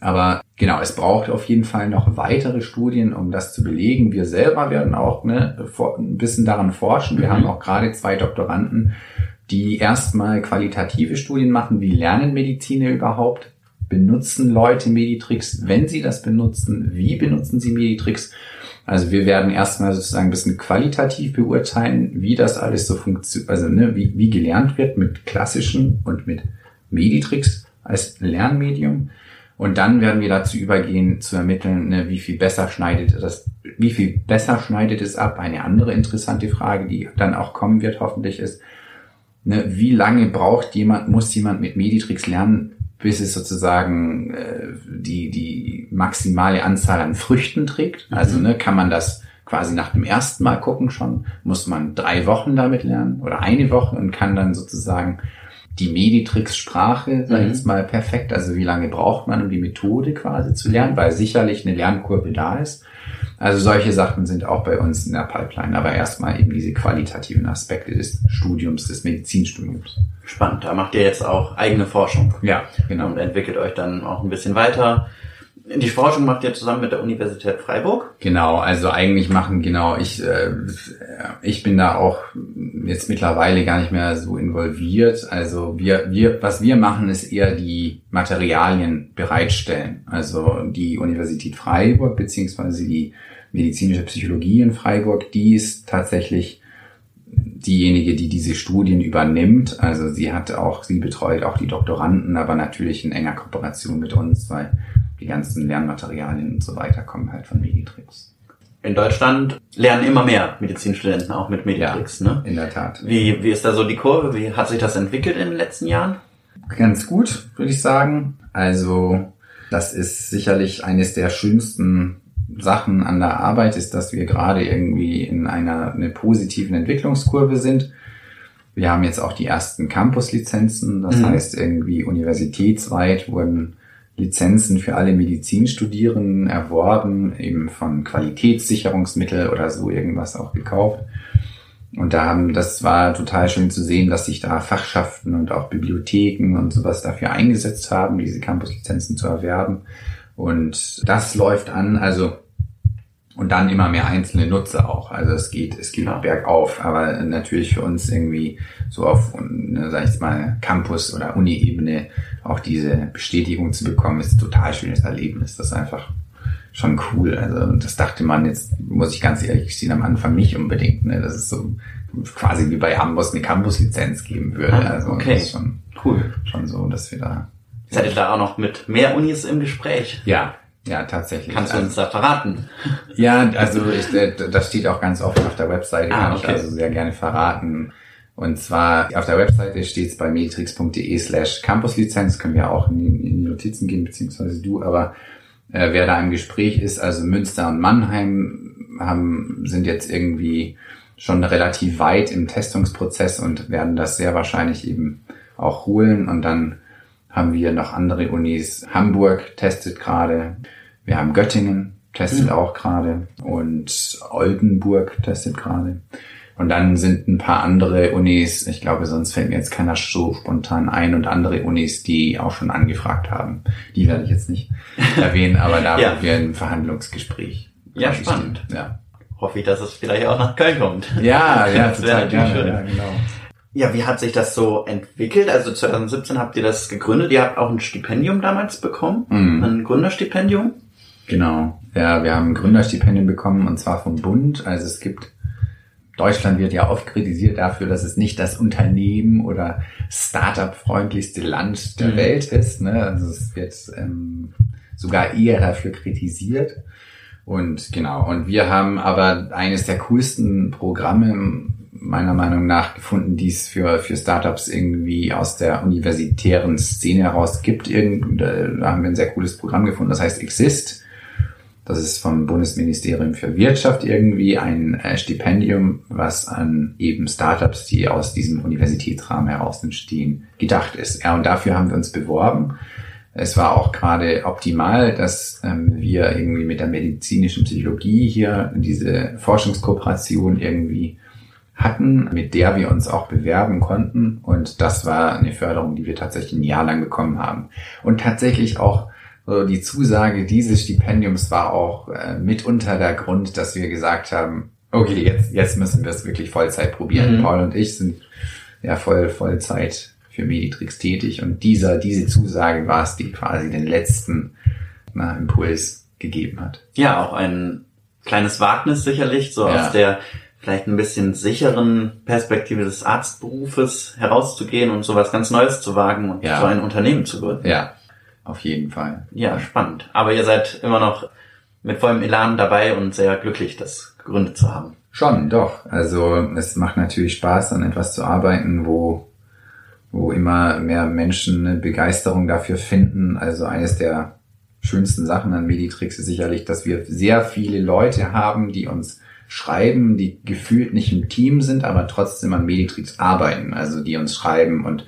Aber genau, es braucht auf jeden Fall noch weitere Studien, um das zu belegen. Wir selber werden auch ne, ein bisschen daran forschen. Wir mhm. haben auch gerade zwei Doktoranden, die erstmal qualitative Studien machen, wie lernen Mediziner überhaupt, benutzen Leute Meditrix? Wenn sie das benutzen, wie benutzen sie Meditrix? Also wir werden erstmal sozusagen ein bisschen qualitativ beurteilen, wie das alles so funktioniert, also ne, wie, wie gelernt wird mit klassischen und mit Meditrix als Lernmedium. Und dann werden wir dazu übergehen, zu ermitteln, ne, wie viel besser schneidet das, wie viel besser schneidet es ab. Eine andere interessante Frage, die dann auch kommen wird, hoffentlich ist, ne, wie lange braucht jemand, muss jemand mit Meditrix lernen, bis es sozusagen äh, die, die maximale Anzahl an Früchten trägt. Mhm. Also ne, kann man das quasi nach dem ersten Mal gucken schon, muss man drei Wochen damit lernen oder eine Woche und kann dann sozusagen die Meditrix-Sprache, sag ich Mhm. jetzt mal, perfekt. Also wie lange braucht man, um die Methode quasi zu lernen, weil sicherlich eine Lernkurve da ist. Also solche Sachen sind auch bei uns in der Pipeline, aber erstmal eben diese qualitativen Aspekte des Studiums, des Medizinstudiums. Spannend. Da macht ihr jetzt auch eigene Forschung. Ja, genau. Und entwickelt euch dann auch ein bisschen weiter. Die Forschung macht ihr zusammen mit der Universität Freiburg. Genau, also eigentlich machen genau ich äh, ich bin da auch jetzt mittlerweile gar nicht mehr so involviert. Also wir wir was wir machen ist eher die Materialien bereitstellen. Also die Universität Freiburg beziehungsweise die medizinische Psychologie in Freiburg, die ist tatsächlich diejenige, die diese Studien übernimmt. Also sie hat auch, sie betreut auch die Doktoranden, aber natürlich in enger Kooperation mit uns, weil die ganzen Lernmaterialien und so weiter kommen halt von Meditrix. In Deutschland lernen immer mehr Medizinstudenten auch mit Meditrix. Ne? In der Tat. Wie, wie ist da so die Kurve? Wie hat sich das entwickelt in den letzten Jahren? Ganz gut, würde ich sagen. Also das ist sicherlich eines der schönsten Sachen an der Arbeit, ist, dass wir gerade irgendwie in einer, einer positiven Entwicklungskurve sind. Wir haben jetzt auch die ersten Campus-Lizenzen, das Mhm. heißt irgendwie universitätsweit wurden Lizenzen für alle Medizinstudierenden erworben, eben von Qualitätssicherungsmittel oder so irgendwas auch gekauft. Und da haben, das war total schön zu sehen, dass sich da Fachschaften und auch Bibliotheken und sowas dafür eingesetzt haben, diese Campuslizenzen zu erwerben. Und das läuft an, also und dann immer mehr einzelne Nutzer auch. Also es geht, es geht Ja. bergauf, aber natürlich für uns irgendwie so auf, ne, sag ich jetzt mal, Campus- oder Uni-Ebene auch diese Bestätigung zu bekommen, ist ein total schönes Erlebnis. Das ist einfach schon cool. Also das dachte man jetzt, muss ich ganz ehrlich gestehen, am Anfang nicht unbedingt. Ne? Das ist so quasi wie bei Amboss eine Campus-Lizenz geben würde. Ah, also okay. das ist schon, Cool. schon so, dass wir da Seid ihr da auch noch mit mehr Unis im Gespräch? ja, ja, tatsächlich. Kannst du Also- uns da verraten? [laughs] Ja, also ich, äh, das steht auch ganz oft auf der Webseite, Ah, kann okay. ich also sehr gerne verraten. Und zwar auf der Webseite steht es bei matrix.de slash campuslizenz, können wir auch in die, in die Notizen gehen, beziehungsweise du, aber äh, wer da im Gespräch ist, also Münster und Mannheim haben, sind jetzt irgendwie schon relativ weit im Testungsprozess und werden das sehr wahrscheinlich eben auch holen und dann haben wir noch andere Unis. Hamburg testet gerade. Wir haben Göttingen testet Mhm. auch gerade und Oldenburg testet gerade. Und dann sind ein paar andere Unis, ich glaube, sonst fällt mir jetzt keiner so spontan ein und andere Unis, die auch schon angefragt haben. Die werde ich jetzt nicht [laughs] erwähnen, aber da Ja. sind wir im Verhandlungsgespräch. Ja, spannend. Ja, Hoffe ich, dass es vielleicht auch nach Köln kommt. ja, ja [laughs] Das wäre total natürlich gerne. schön. Ja, genau. Ja, wie hat sich das so entwickelt? Also 2017 habt ihr das gegründet. Ihr habt auch ein Stipendium damals bekommen. Mhm. Ein Gründerstipendium. Genau. Ja, wir haben ein Gründerstipendium bekommen und zwar vom Bund. Also es gibt, Deutschland wird ja oft kritisiert dafür, dass es nicht das Unternehmen oder Startup-freundlichste Land der Mhm. Welt ist. Ne? Also es wird ähm, sogar eher dafür kritisiert. Und genau, und wir haben aber eines der coolsten Programme meiner Meinung nach gefunden, die es für, für Startups irgendwie aus der universitären Szene heraus gibt. Irgend, da haben wir ein sehr cooles Programm gefunden, das heißt Exist. Das ist vom Bundesministerium für Wirtschaft irgendwie ein äh, Stipendium, was an eben Startups, die aus diesem Universitätsrahmen heraus entstehen, gedacht ist. Ja, und dafür haben wir uns beworben. Es war auch gerade optimal, dass ähm, wir irgendwie mit der medizinischen Psychologie hier diese Forschungskooperation irgendwie hatten, mit der wir uns auch bewerben konnten. Und das war eine Förderung, die wir tatsächlich ein Jahr lang bekommen haben. Und tatsächlich auch so die Zusage dieses Stipendiums war auch äh, mitunter der Grund, dass wir gesagt haben, okay, jetzt, jetzt müssen wir es wirklich Vollzeit probieren. Mhm. Paul und ich sind ja voll, Vollzeit für Meditrix tätig und dieser, diese Zusage war es, die quasi den letzten na, Impuls gegeben hat. Ja, auch ein kleines Wagnis sicherlich, so Ja. aus der vielleicht ein bisschen sicheren Perspektive des Arztberufes herauszugehen und sowas ganz Neues zu wagen und Ja. so ein Unternehmen zu gründen. Ja, auf jeden Fall. Ja, spannend. Aber ihr seid immer noch mit vollem Elan dabei und sehr glücklich, das gegründet zu haben. Schon, doch. Also es macht natürlich Spaß, an etwas zu arbeiten, wo, wo immer mehr Menschen eine Begeisterung dafür finden. Also eines der schönsten Sachen an Meditrix ist sicherlich, dass wir sehr viele Leute haben, die uns schreiben, die gefühlt nicht im Team sind, aber trotzdem an Meditrix arbeiten, also die uns schreiben und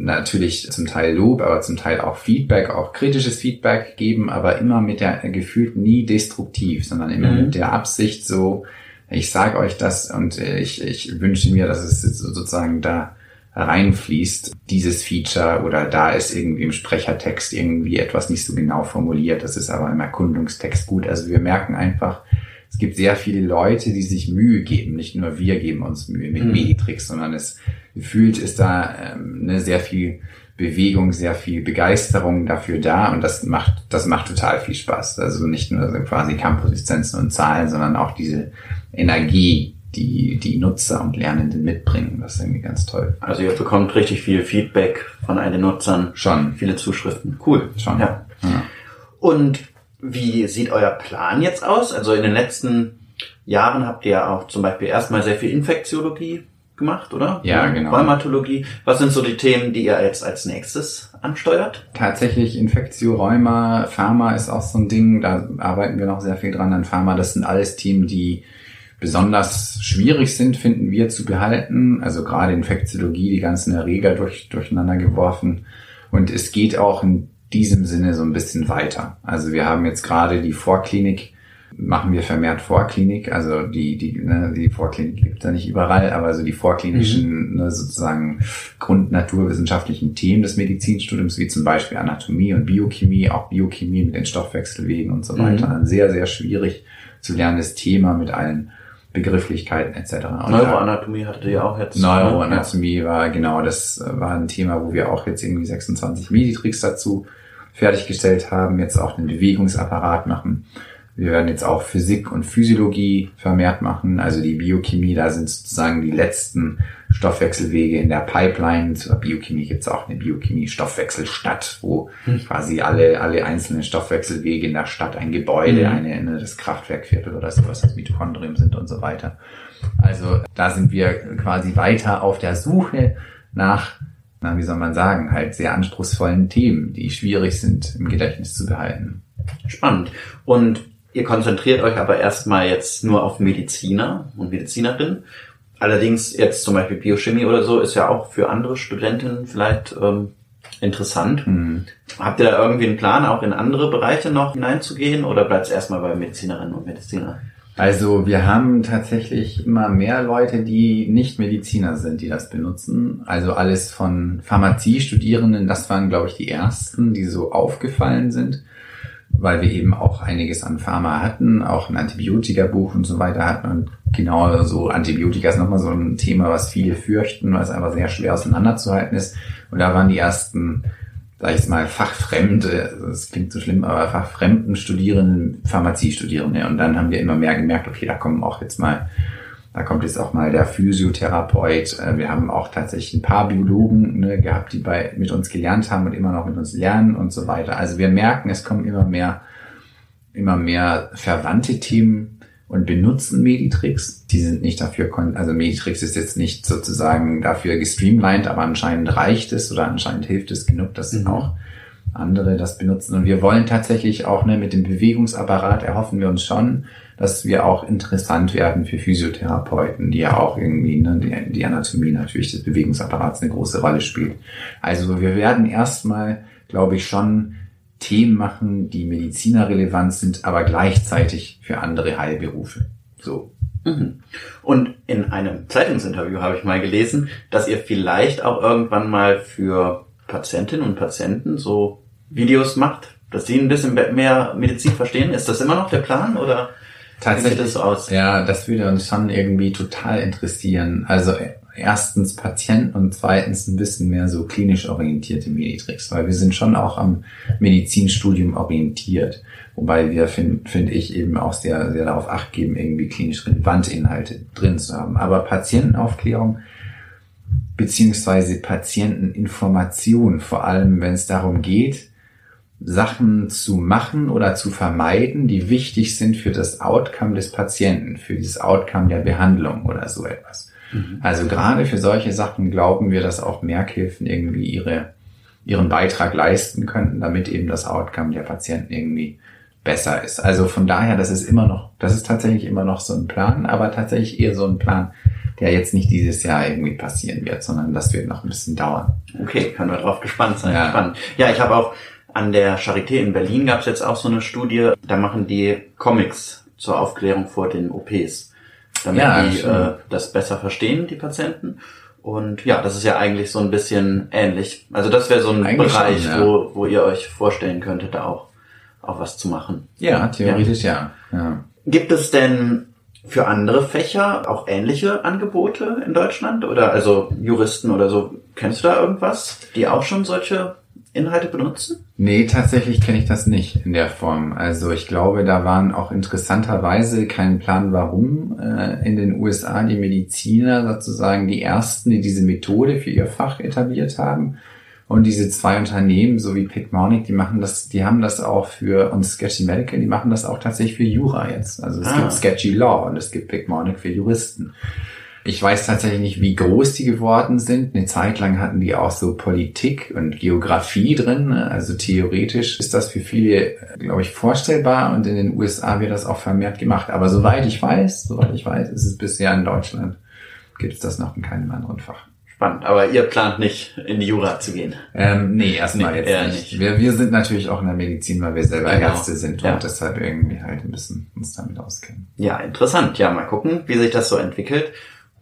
natürlich zum Teil Lob, aber zum Teil auch Feedback, auch kritisches Feedback geben, aber immer mit der gefühlt nie destruktiv, sondern immer mhm. mit der Absicht so, ich sage euch das und ich, ich wünsche mir, dass es sozusagen da reinfließt, dieses Feature oder da ist irgendwie im Sprechertext irgendwie etwas nicht so genau formuliert, das ist aber im Erkundungstext gut. Also wir merken einfach, es gibt sehr viele Leute, die sich Mühe geben. Nicht nur wir geben uns Mühe mit mhm. Meditrix, sondern es gefühlt ist da ähm, ne, sehr viel Bewegung, sehr viel Begeisterung dafür da und das macht, das macht total viel Spaß. Also nicht nur quasi Campus-Lizenzen und Zahlen, sondern auch diese Energie, die die Nutzer und Lernenden mitbringen. Das ist irgendwie ganz toll. Also ihr bekommt richtig viel Feedback von all den Nutzern. Schon. Viele Zuschriften. Cool. Schon. Ja. ja. Und wie sieht euer Plan jetzt aus? Also in den letzten Jahren habt ihr auch zum Beispiel erstmal sehr viel Infektiologie gemacht, oder? Ja, genau. Rheumatologie. Was sind so die Themen, die ihr jetzt als nächstes ansteuert? Tatsächlich Infektio, Rheuma, Pharma ist auch so ein Ding. Da arbeiten wir noch sehr viel dran an Pharma. Das sind alles Themen, die besonders schwierig sind, finden wir zu behalten. Also gerade Infektiologie, die ganzen Erreger durch, durcheinander geworfen. Und es geht auch in diesem Sinne so ein bisschen weiter. Also wir haben jetzt gerade die Vorklinik, machen wir vermehrt Vorklinik, also die, die, ne, die Vorklinik gibt ja nicht überall, aber so die vorklinischen, mhm. ne, sozusagen grundnaturwissenschaftlichen Themen des Medizinstudiums, wie zum Beispiel Anatomie und Biochemie, auch Biochemie mit den Stoffwechselwegen und so mhm. weiter. Ein sehr, sehr schwierig zu lernendes Thema mit allen Begrifflichkeiten etc. Und Neuroanatomie hattet ihr auch jetzt. Neuroanatomie war, genau, das war ein Thema, wo wir auch jetzt irgendwie 26 Meditricks dazu fertiggestellt haben, jetzt auch den Bewegungsapparat machen. Wir werden jetzt auch Physik und Physiologie vermehrt machen, also die Biochemie, da sind sozusagen die letzten Stoffwechselwege in der Pipeline. Zur Biochemie gibt es auch eine Biochemie-Stoffwechselstadt, wo hm. quasi alle, alle einzelnen Stoffwechselwege in der Stadt ein Gebäude, hm. eine, eine, das Kraftwerkviertel oder sowas, das Mitochondrium sind und so weiter. Also da sind wir quasi weiter auf der Suche nach na, wie soll man sagen, halt sehr anspruchsvollen Themen, die schwierig sind im Gedächtnis zu behalten. Spannend. Und ihr konzentriert euch aber erstmal jetzt nur auf Mediziner und Medizinerinnen. Allerdings jetzt zum Beispiel Biochemie oder so ist ja auch für andere Studentinnen vielleicht ähm, interessant. Mhm. Habt ihr da irgendwie einen Plan, auch in andere Bereiche noch hineinzugehen oder bleibt es erstmal bei Medizinerinnen und Medizinern? Also wir haben tatsächlich immer mehr Leute, die nicht Mediziner sind, die das benutzen. Also alles von Pharmaziestudierenden, das waren, glaube ich, die ersten, die so aufgefallen sind, weil wir eben auch einiges an Pharma hatten, auch ein Antibiotikabuch und so weiter hatten. Und genau so Antibiotika ist nochmal so ein Thema, was viele fürchten, was einfach sehr schwer auseinanderzuhalten ist. Und da waren die ersten sag ich mal, fachfremde, das klingt so schlimm, aber fachfremden Studierenden, Pharmaziestudierende. Und dann haben wir immer mehr gemerkt, okay, da kommen auch jetzt mal, da kommt jetzt auch mal der Physiotherapeut. Äh, wir haben auch tatsächlich ein paar Biologen ne, gehabt, die bei, mit uns gelernt haben und immer noch mit uns lernen und so weiter. Also wir merken, es kommen immer mehr, immer mehr verwandte Themen und benutzen Meditrix. Die sind nicht dafür, also Meditrix ist jetzt nicht sozusagen dafür gestreamlined, aber anscheinend reicht es oder anscheinend hilft es genug, dass mhm. auch andere das benutzen. Und wir wollen tatsächlich auch ne, mit dem Bewegungsapparat erhoffen wir uns schon, dass wir auch interessant werden für Physiotherapeuten, die ja auch irgendwie ne, die, die Anatomie natürlich des Bewegungsapparats eine große Rolle spielt. Also wir werden erstmal, glaube ich, schon Themen machen, die medizinerrelevant sind, aber gleichzeitig für andere Heilberufe. So. Mhm. Und in einem Zeitungsinterview habe ich mal gelesen, dass ihr vielleicht auch irgendwann mal für Patientinnen und Patienten so Videos macht, dass sie ein bisschen mehr Medizin verstehen. Ist das immer noch der Plan oder Tatsächlich, das so aus? Ja, das würde uns schon irgendwie total interessieren. Also erstens Patienten und zweitens ein bisschen mehr so klinisch orientierte Meditricks, weil wir sind schon auch am Medizinstudium orientiert, wobei wir, finde find ich, eben auch sehr, sehr darauf acht geben, irgendwie klinisch relevante Inhalte drin zu haben. Aber Patientenaufklärung beziehungsweise Patienteninformation, vor allem wenn es darum geht, Sachen zu machen oder zu vermeiden, die wichtig sind für das Outcome des Patienten, für dieses Outcome der Behandlung oder so etwas. Mhm. Also gerade für solche Sachen glauben wir, dass auch Merkhilfen irgendwie ihre, ihren Beitrag leisten könnten, damit eben das Outcome der Patienten irgendwie besser ist. Also von daher, das ist immer noch, das ist tatsächlich immer noch so ein Plan, aber tatsächlich eher so ein Plan, der jetzt nicht dieses Jahr irgendwie passieren wird, sondern das wird noch ein bisschen dauern. Okay, können wir drauf gespannt sein. Ja, Spannend. ja ich habe auch an der Charité in Berlin gab es jetzt auch so eine Studie, da machen die Comics zur Aufklärung vor den OPs, damit ja, die äh, das besser verstehen, die Patienten. Und ja, das ist ja eigentlich so ein bisschen ähnlich. Also das wäre so ein eigentlich Bereich, schon, ja. wo, wo ihr euch vorstellen könntet, da auch, auch was zu machen. Ja, theoretisch ja. ja. Gibt es denn für andere Fächer auch ähnliche Angebote in Deutschland? Oder also Juristen oder so? Kennst du da irgendwas, die auch schon solche Inhalte benutzen? Nee, tatsächlich kenne ich das nicht in der Form. Also ich glaube, da waren auch interessanterweise kein Plan, warum äh, in den USA die Mediziner sozusagen die ersten, die diese Methode für ihr Fach etabliert haben. Und diese zwei Unternehmen, so wie Picmonic, die machen das, die haben das auch für, und Sketchy Medical, die machen das auch tatsächlich für Jura jetzt. Also es ah. gibt Sketchy Law und es gibt Picmonic für Juristen. Ich weiß tatsächlich nicht, wie groß die geworden sind. Eine Zeit lang hatten die auch so Politik und Geografie drin. Also theoretisch ist das für viele, glaube ich, vorstellbar und in den USA wird das auch vermehrt gemacht. Aber soweit ich weiß, soweit ich weiß, ist es bisher in Deutschland, gibt es das noch in keinem anderen Fach. Spannend, aber ihr plant nicht in die Jura zu gehen? Ähm, nee, erstmal nee, jetzt nicht. nicht. Wir, wir sind natürlich auch in der Medizin, weil wir selber genau. Ärzte sind ja. und deshalb irgendwie halt ein bisschen uns damit auskennen. Ja, interessant. Ja, mal gucken, wie sich das so entwickelt.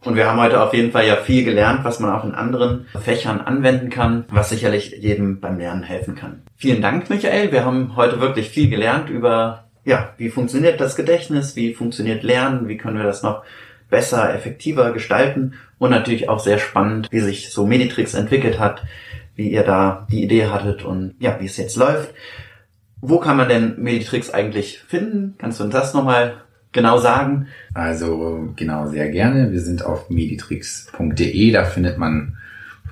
Und wir haben heute auf jeden Fall ja viel gelernt, was man auch in anderen Fächern anwenden kann, was sicherlich jedem beim Lernen helfen kann. Vielen Dank, Michael. Wir haben heute wirklich viel gelernt über, ja, wie funktioniert das Gedächtnis, wie funktioniert Lernen, wie können wir das noch besser, effektiver gestalten und natürlich auch sehr spannend, wie sich so Meditrix entwickelt hat, wie ihr da die Idee hattet und ja, wie es jetzt läuft. Wo kann man denn Meditrix eigentlich finden? Kannst du uns das nochmal genau sagen? Also genau, sehr gerne. Wir sind auf meditrix.de, da findet man,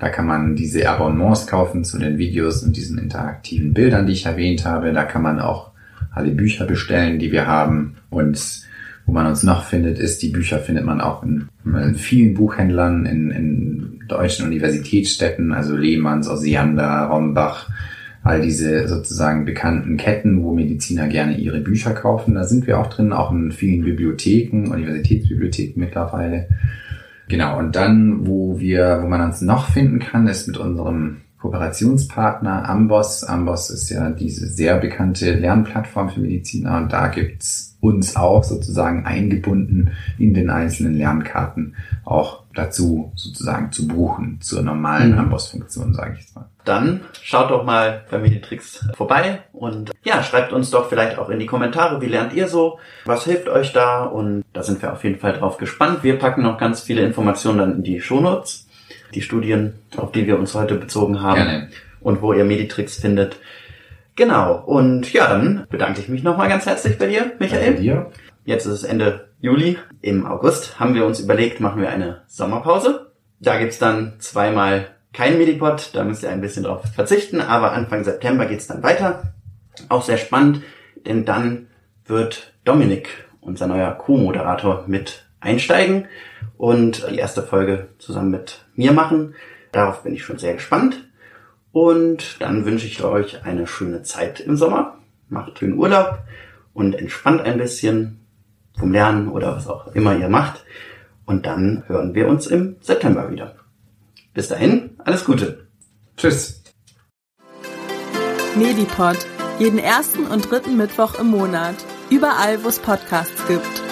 da kann man diese Abonnements kaufen zu den Videos und diesen interaktiven Bildern, die ich erwähnt habe. Da kann man auch alle Bücher bestellen, die wir haben und wo man uns noch findet, ist, die Bücher findet man auch in, in vielen Buchhändlern, in, in deutschen Universitätsstädten, also Lehmanns, Osiander, Rombach, all diese sozusagen bekannten Ketten, wo Mediziner gerne ihre Bücher kaufen. Da sind wir auch drin, auch in vielen Bibliotheken, Universitätsbibliotheken mittlerweile. Genau, und dann, wo wir, wo man uns noch finden kann, ist mit unserem Kooperationspartner Amboss. Amboss ist ja diese sehr bekannte Lernplattform für Mediziner und da gibt's uns auch sozusagen eingebunden in den einzelnen Lernkarten auch dazu sozusagen zu buchen zur normalen mhm. Amboss-Funktion, sage ich jetzt mal. Dann schaut doch mal bei Meditrix vorbei und ja, schreibt uns doch vielleicht auch in die Kommentare, wie lernt ihr so, was hilft euch da und da sind wir auf jeden Fall drauf gespannt. Wir packen noch ganz viele Informationen dann in die Shownotes die Studien, auf die wir uns heute bezogen haben Gerne. und wo ihr Meditrix findet. Genau. Und ja, dann bedanke ich mich nochmal ganz herzlich bei dir, Michael. Bei dir. Jetzt ist es Ende Juli. Im August haben wir uns überlegt, machen wir eine Sommerpause. Da gibt's dann zweimal kein Medipod, da müsst ihr ein bisschen drauf verzichten, aber Anfang September geht's dann weiter. Auch sehr spannend, denn dann wird Dominik, unser neuer Co-Moderator, mit einsteigen und die erste Folge zusammen mit mir machen. Darauf bin ich schon sehr gespannt. Und dann wünsche ich euch eine schöne Zeit im Sommer. Macht schönen Urlaub und entspannt ein bisschen vom Lernen oder was auch immer ihr macht. Und dann hören wir uns im September wieder. Bis dahin, alles Gute. Tschüss. Medipod. Jeden ersten und dritten Mittwoch im Monat. Überall, wo es Podcasts gibt.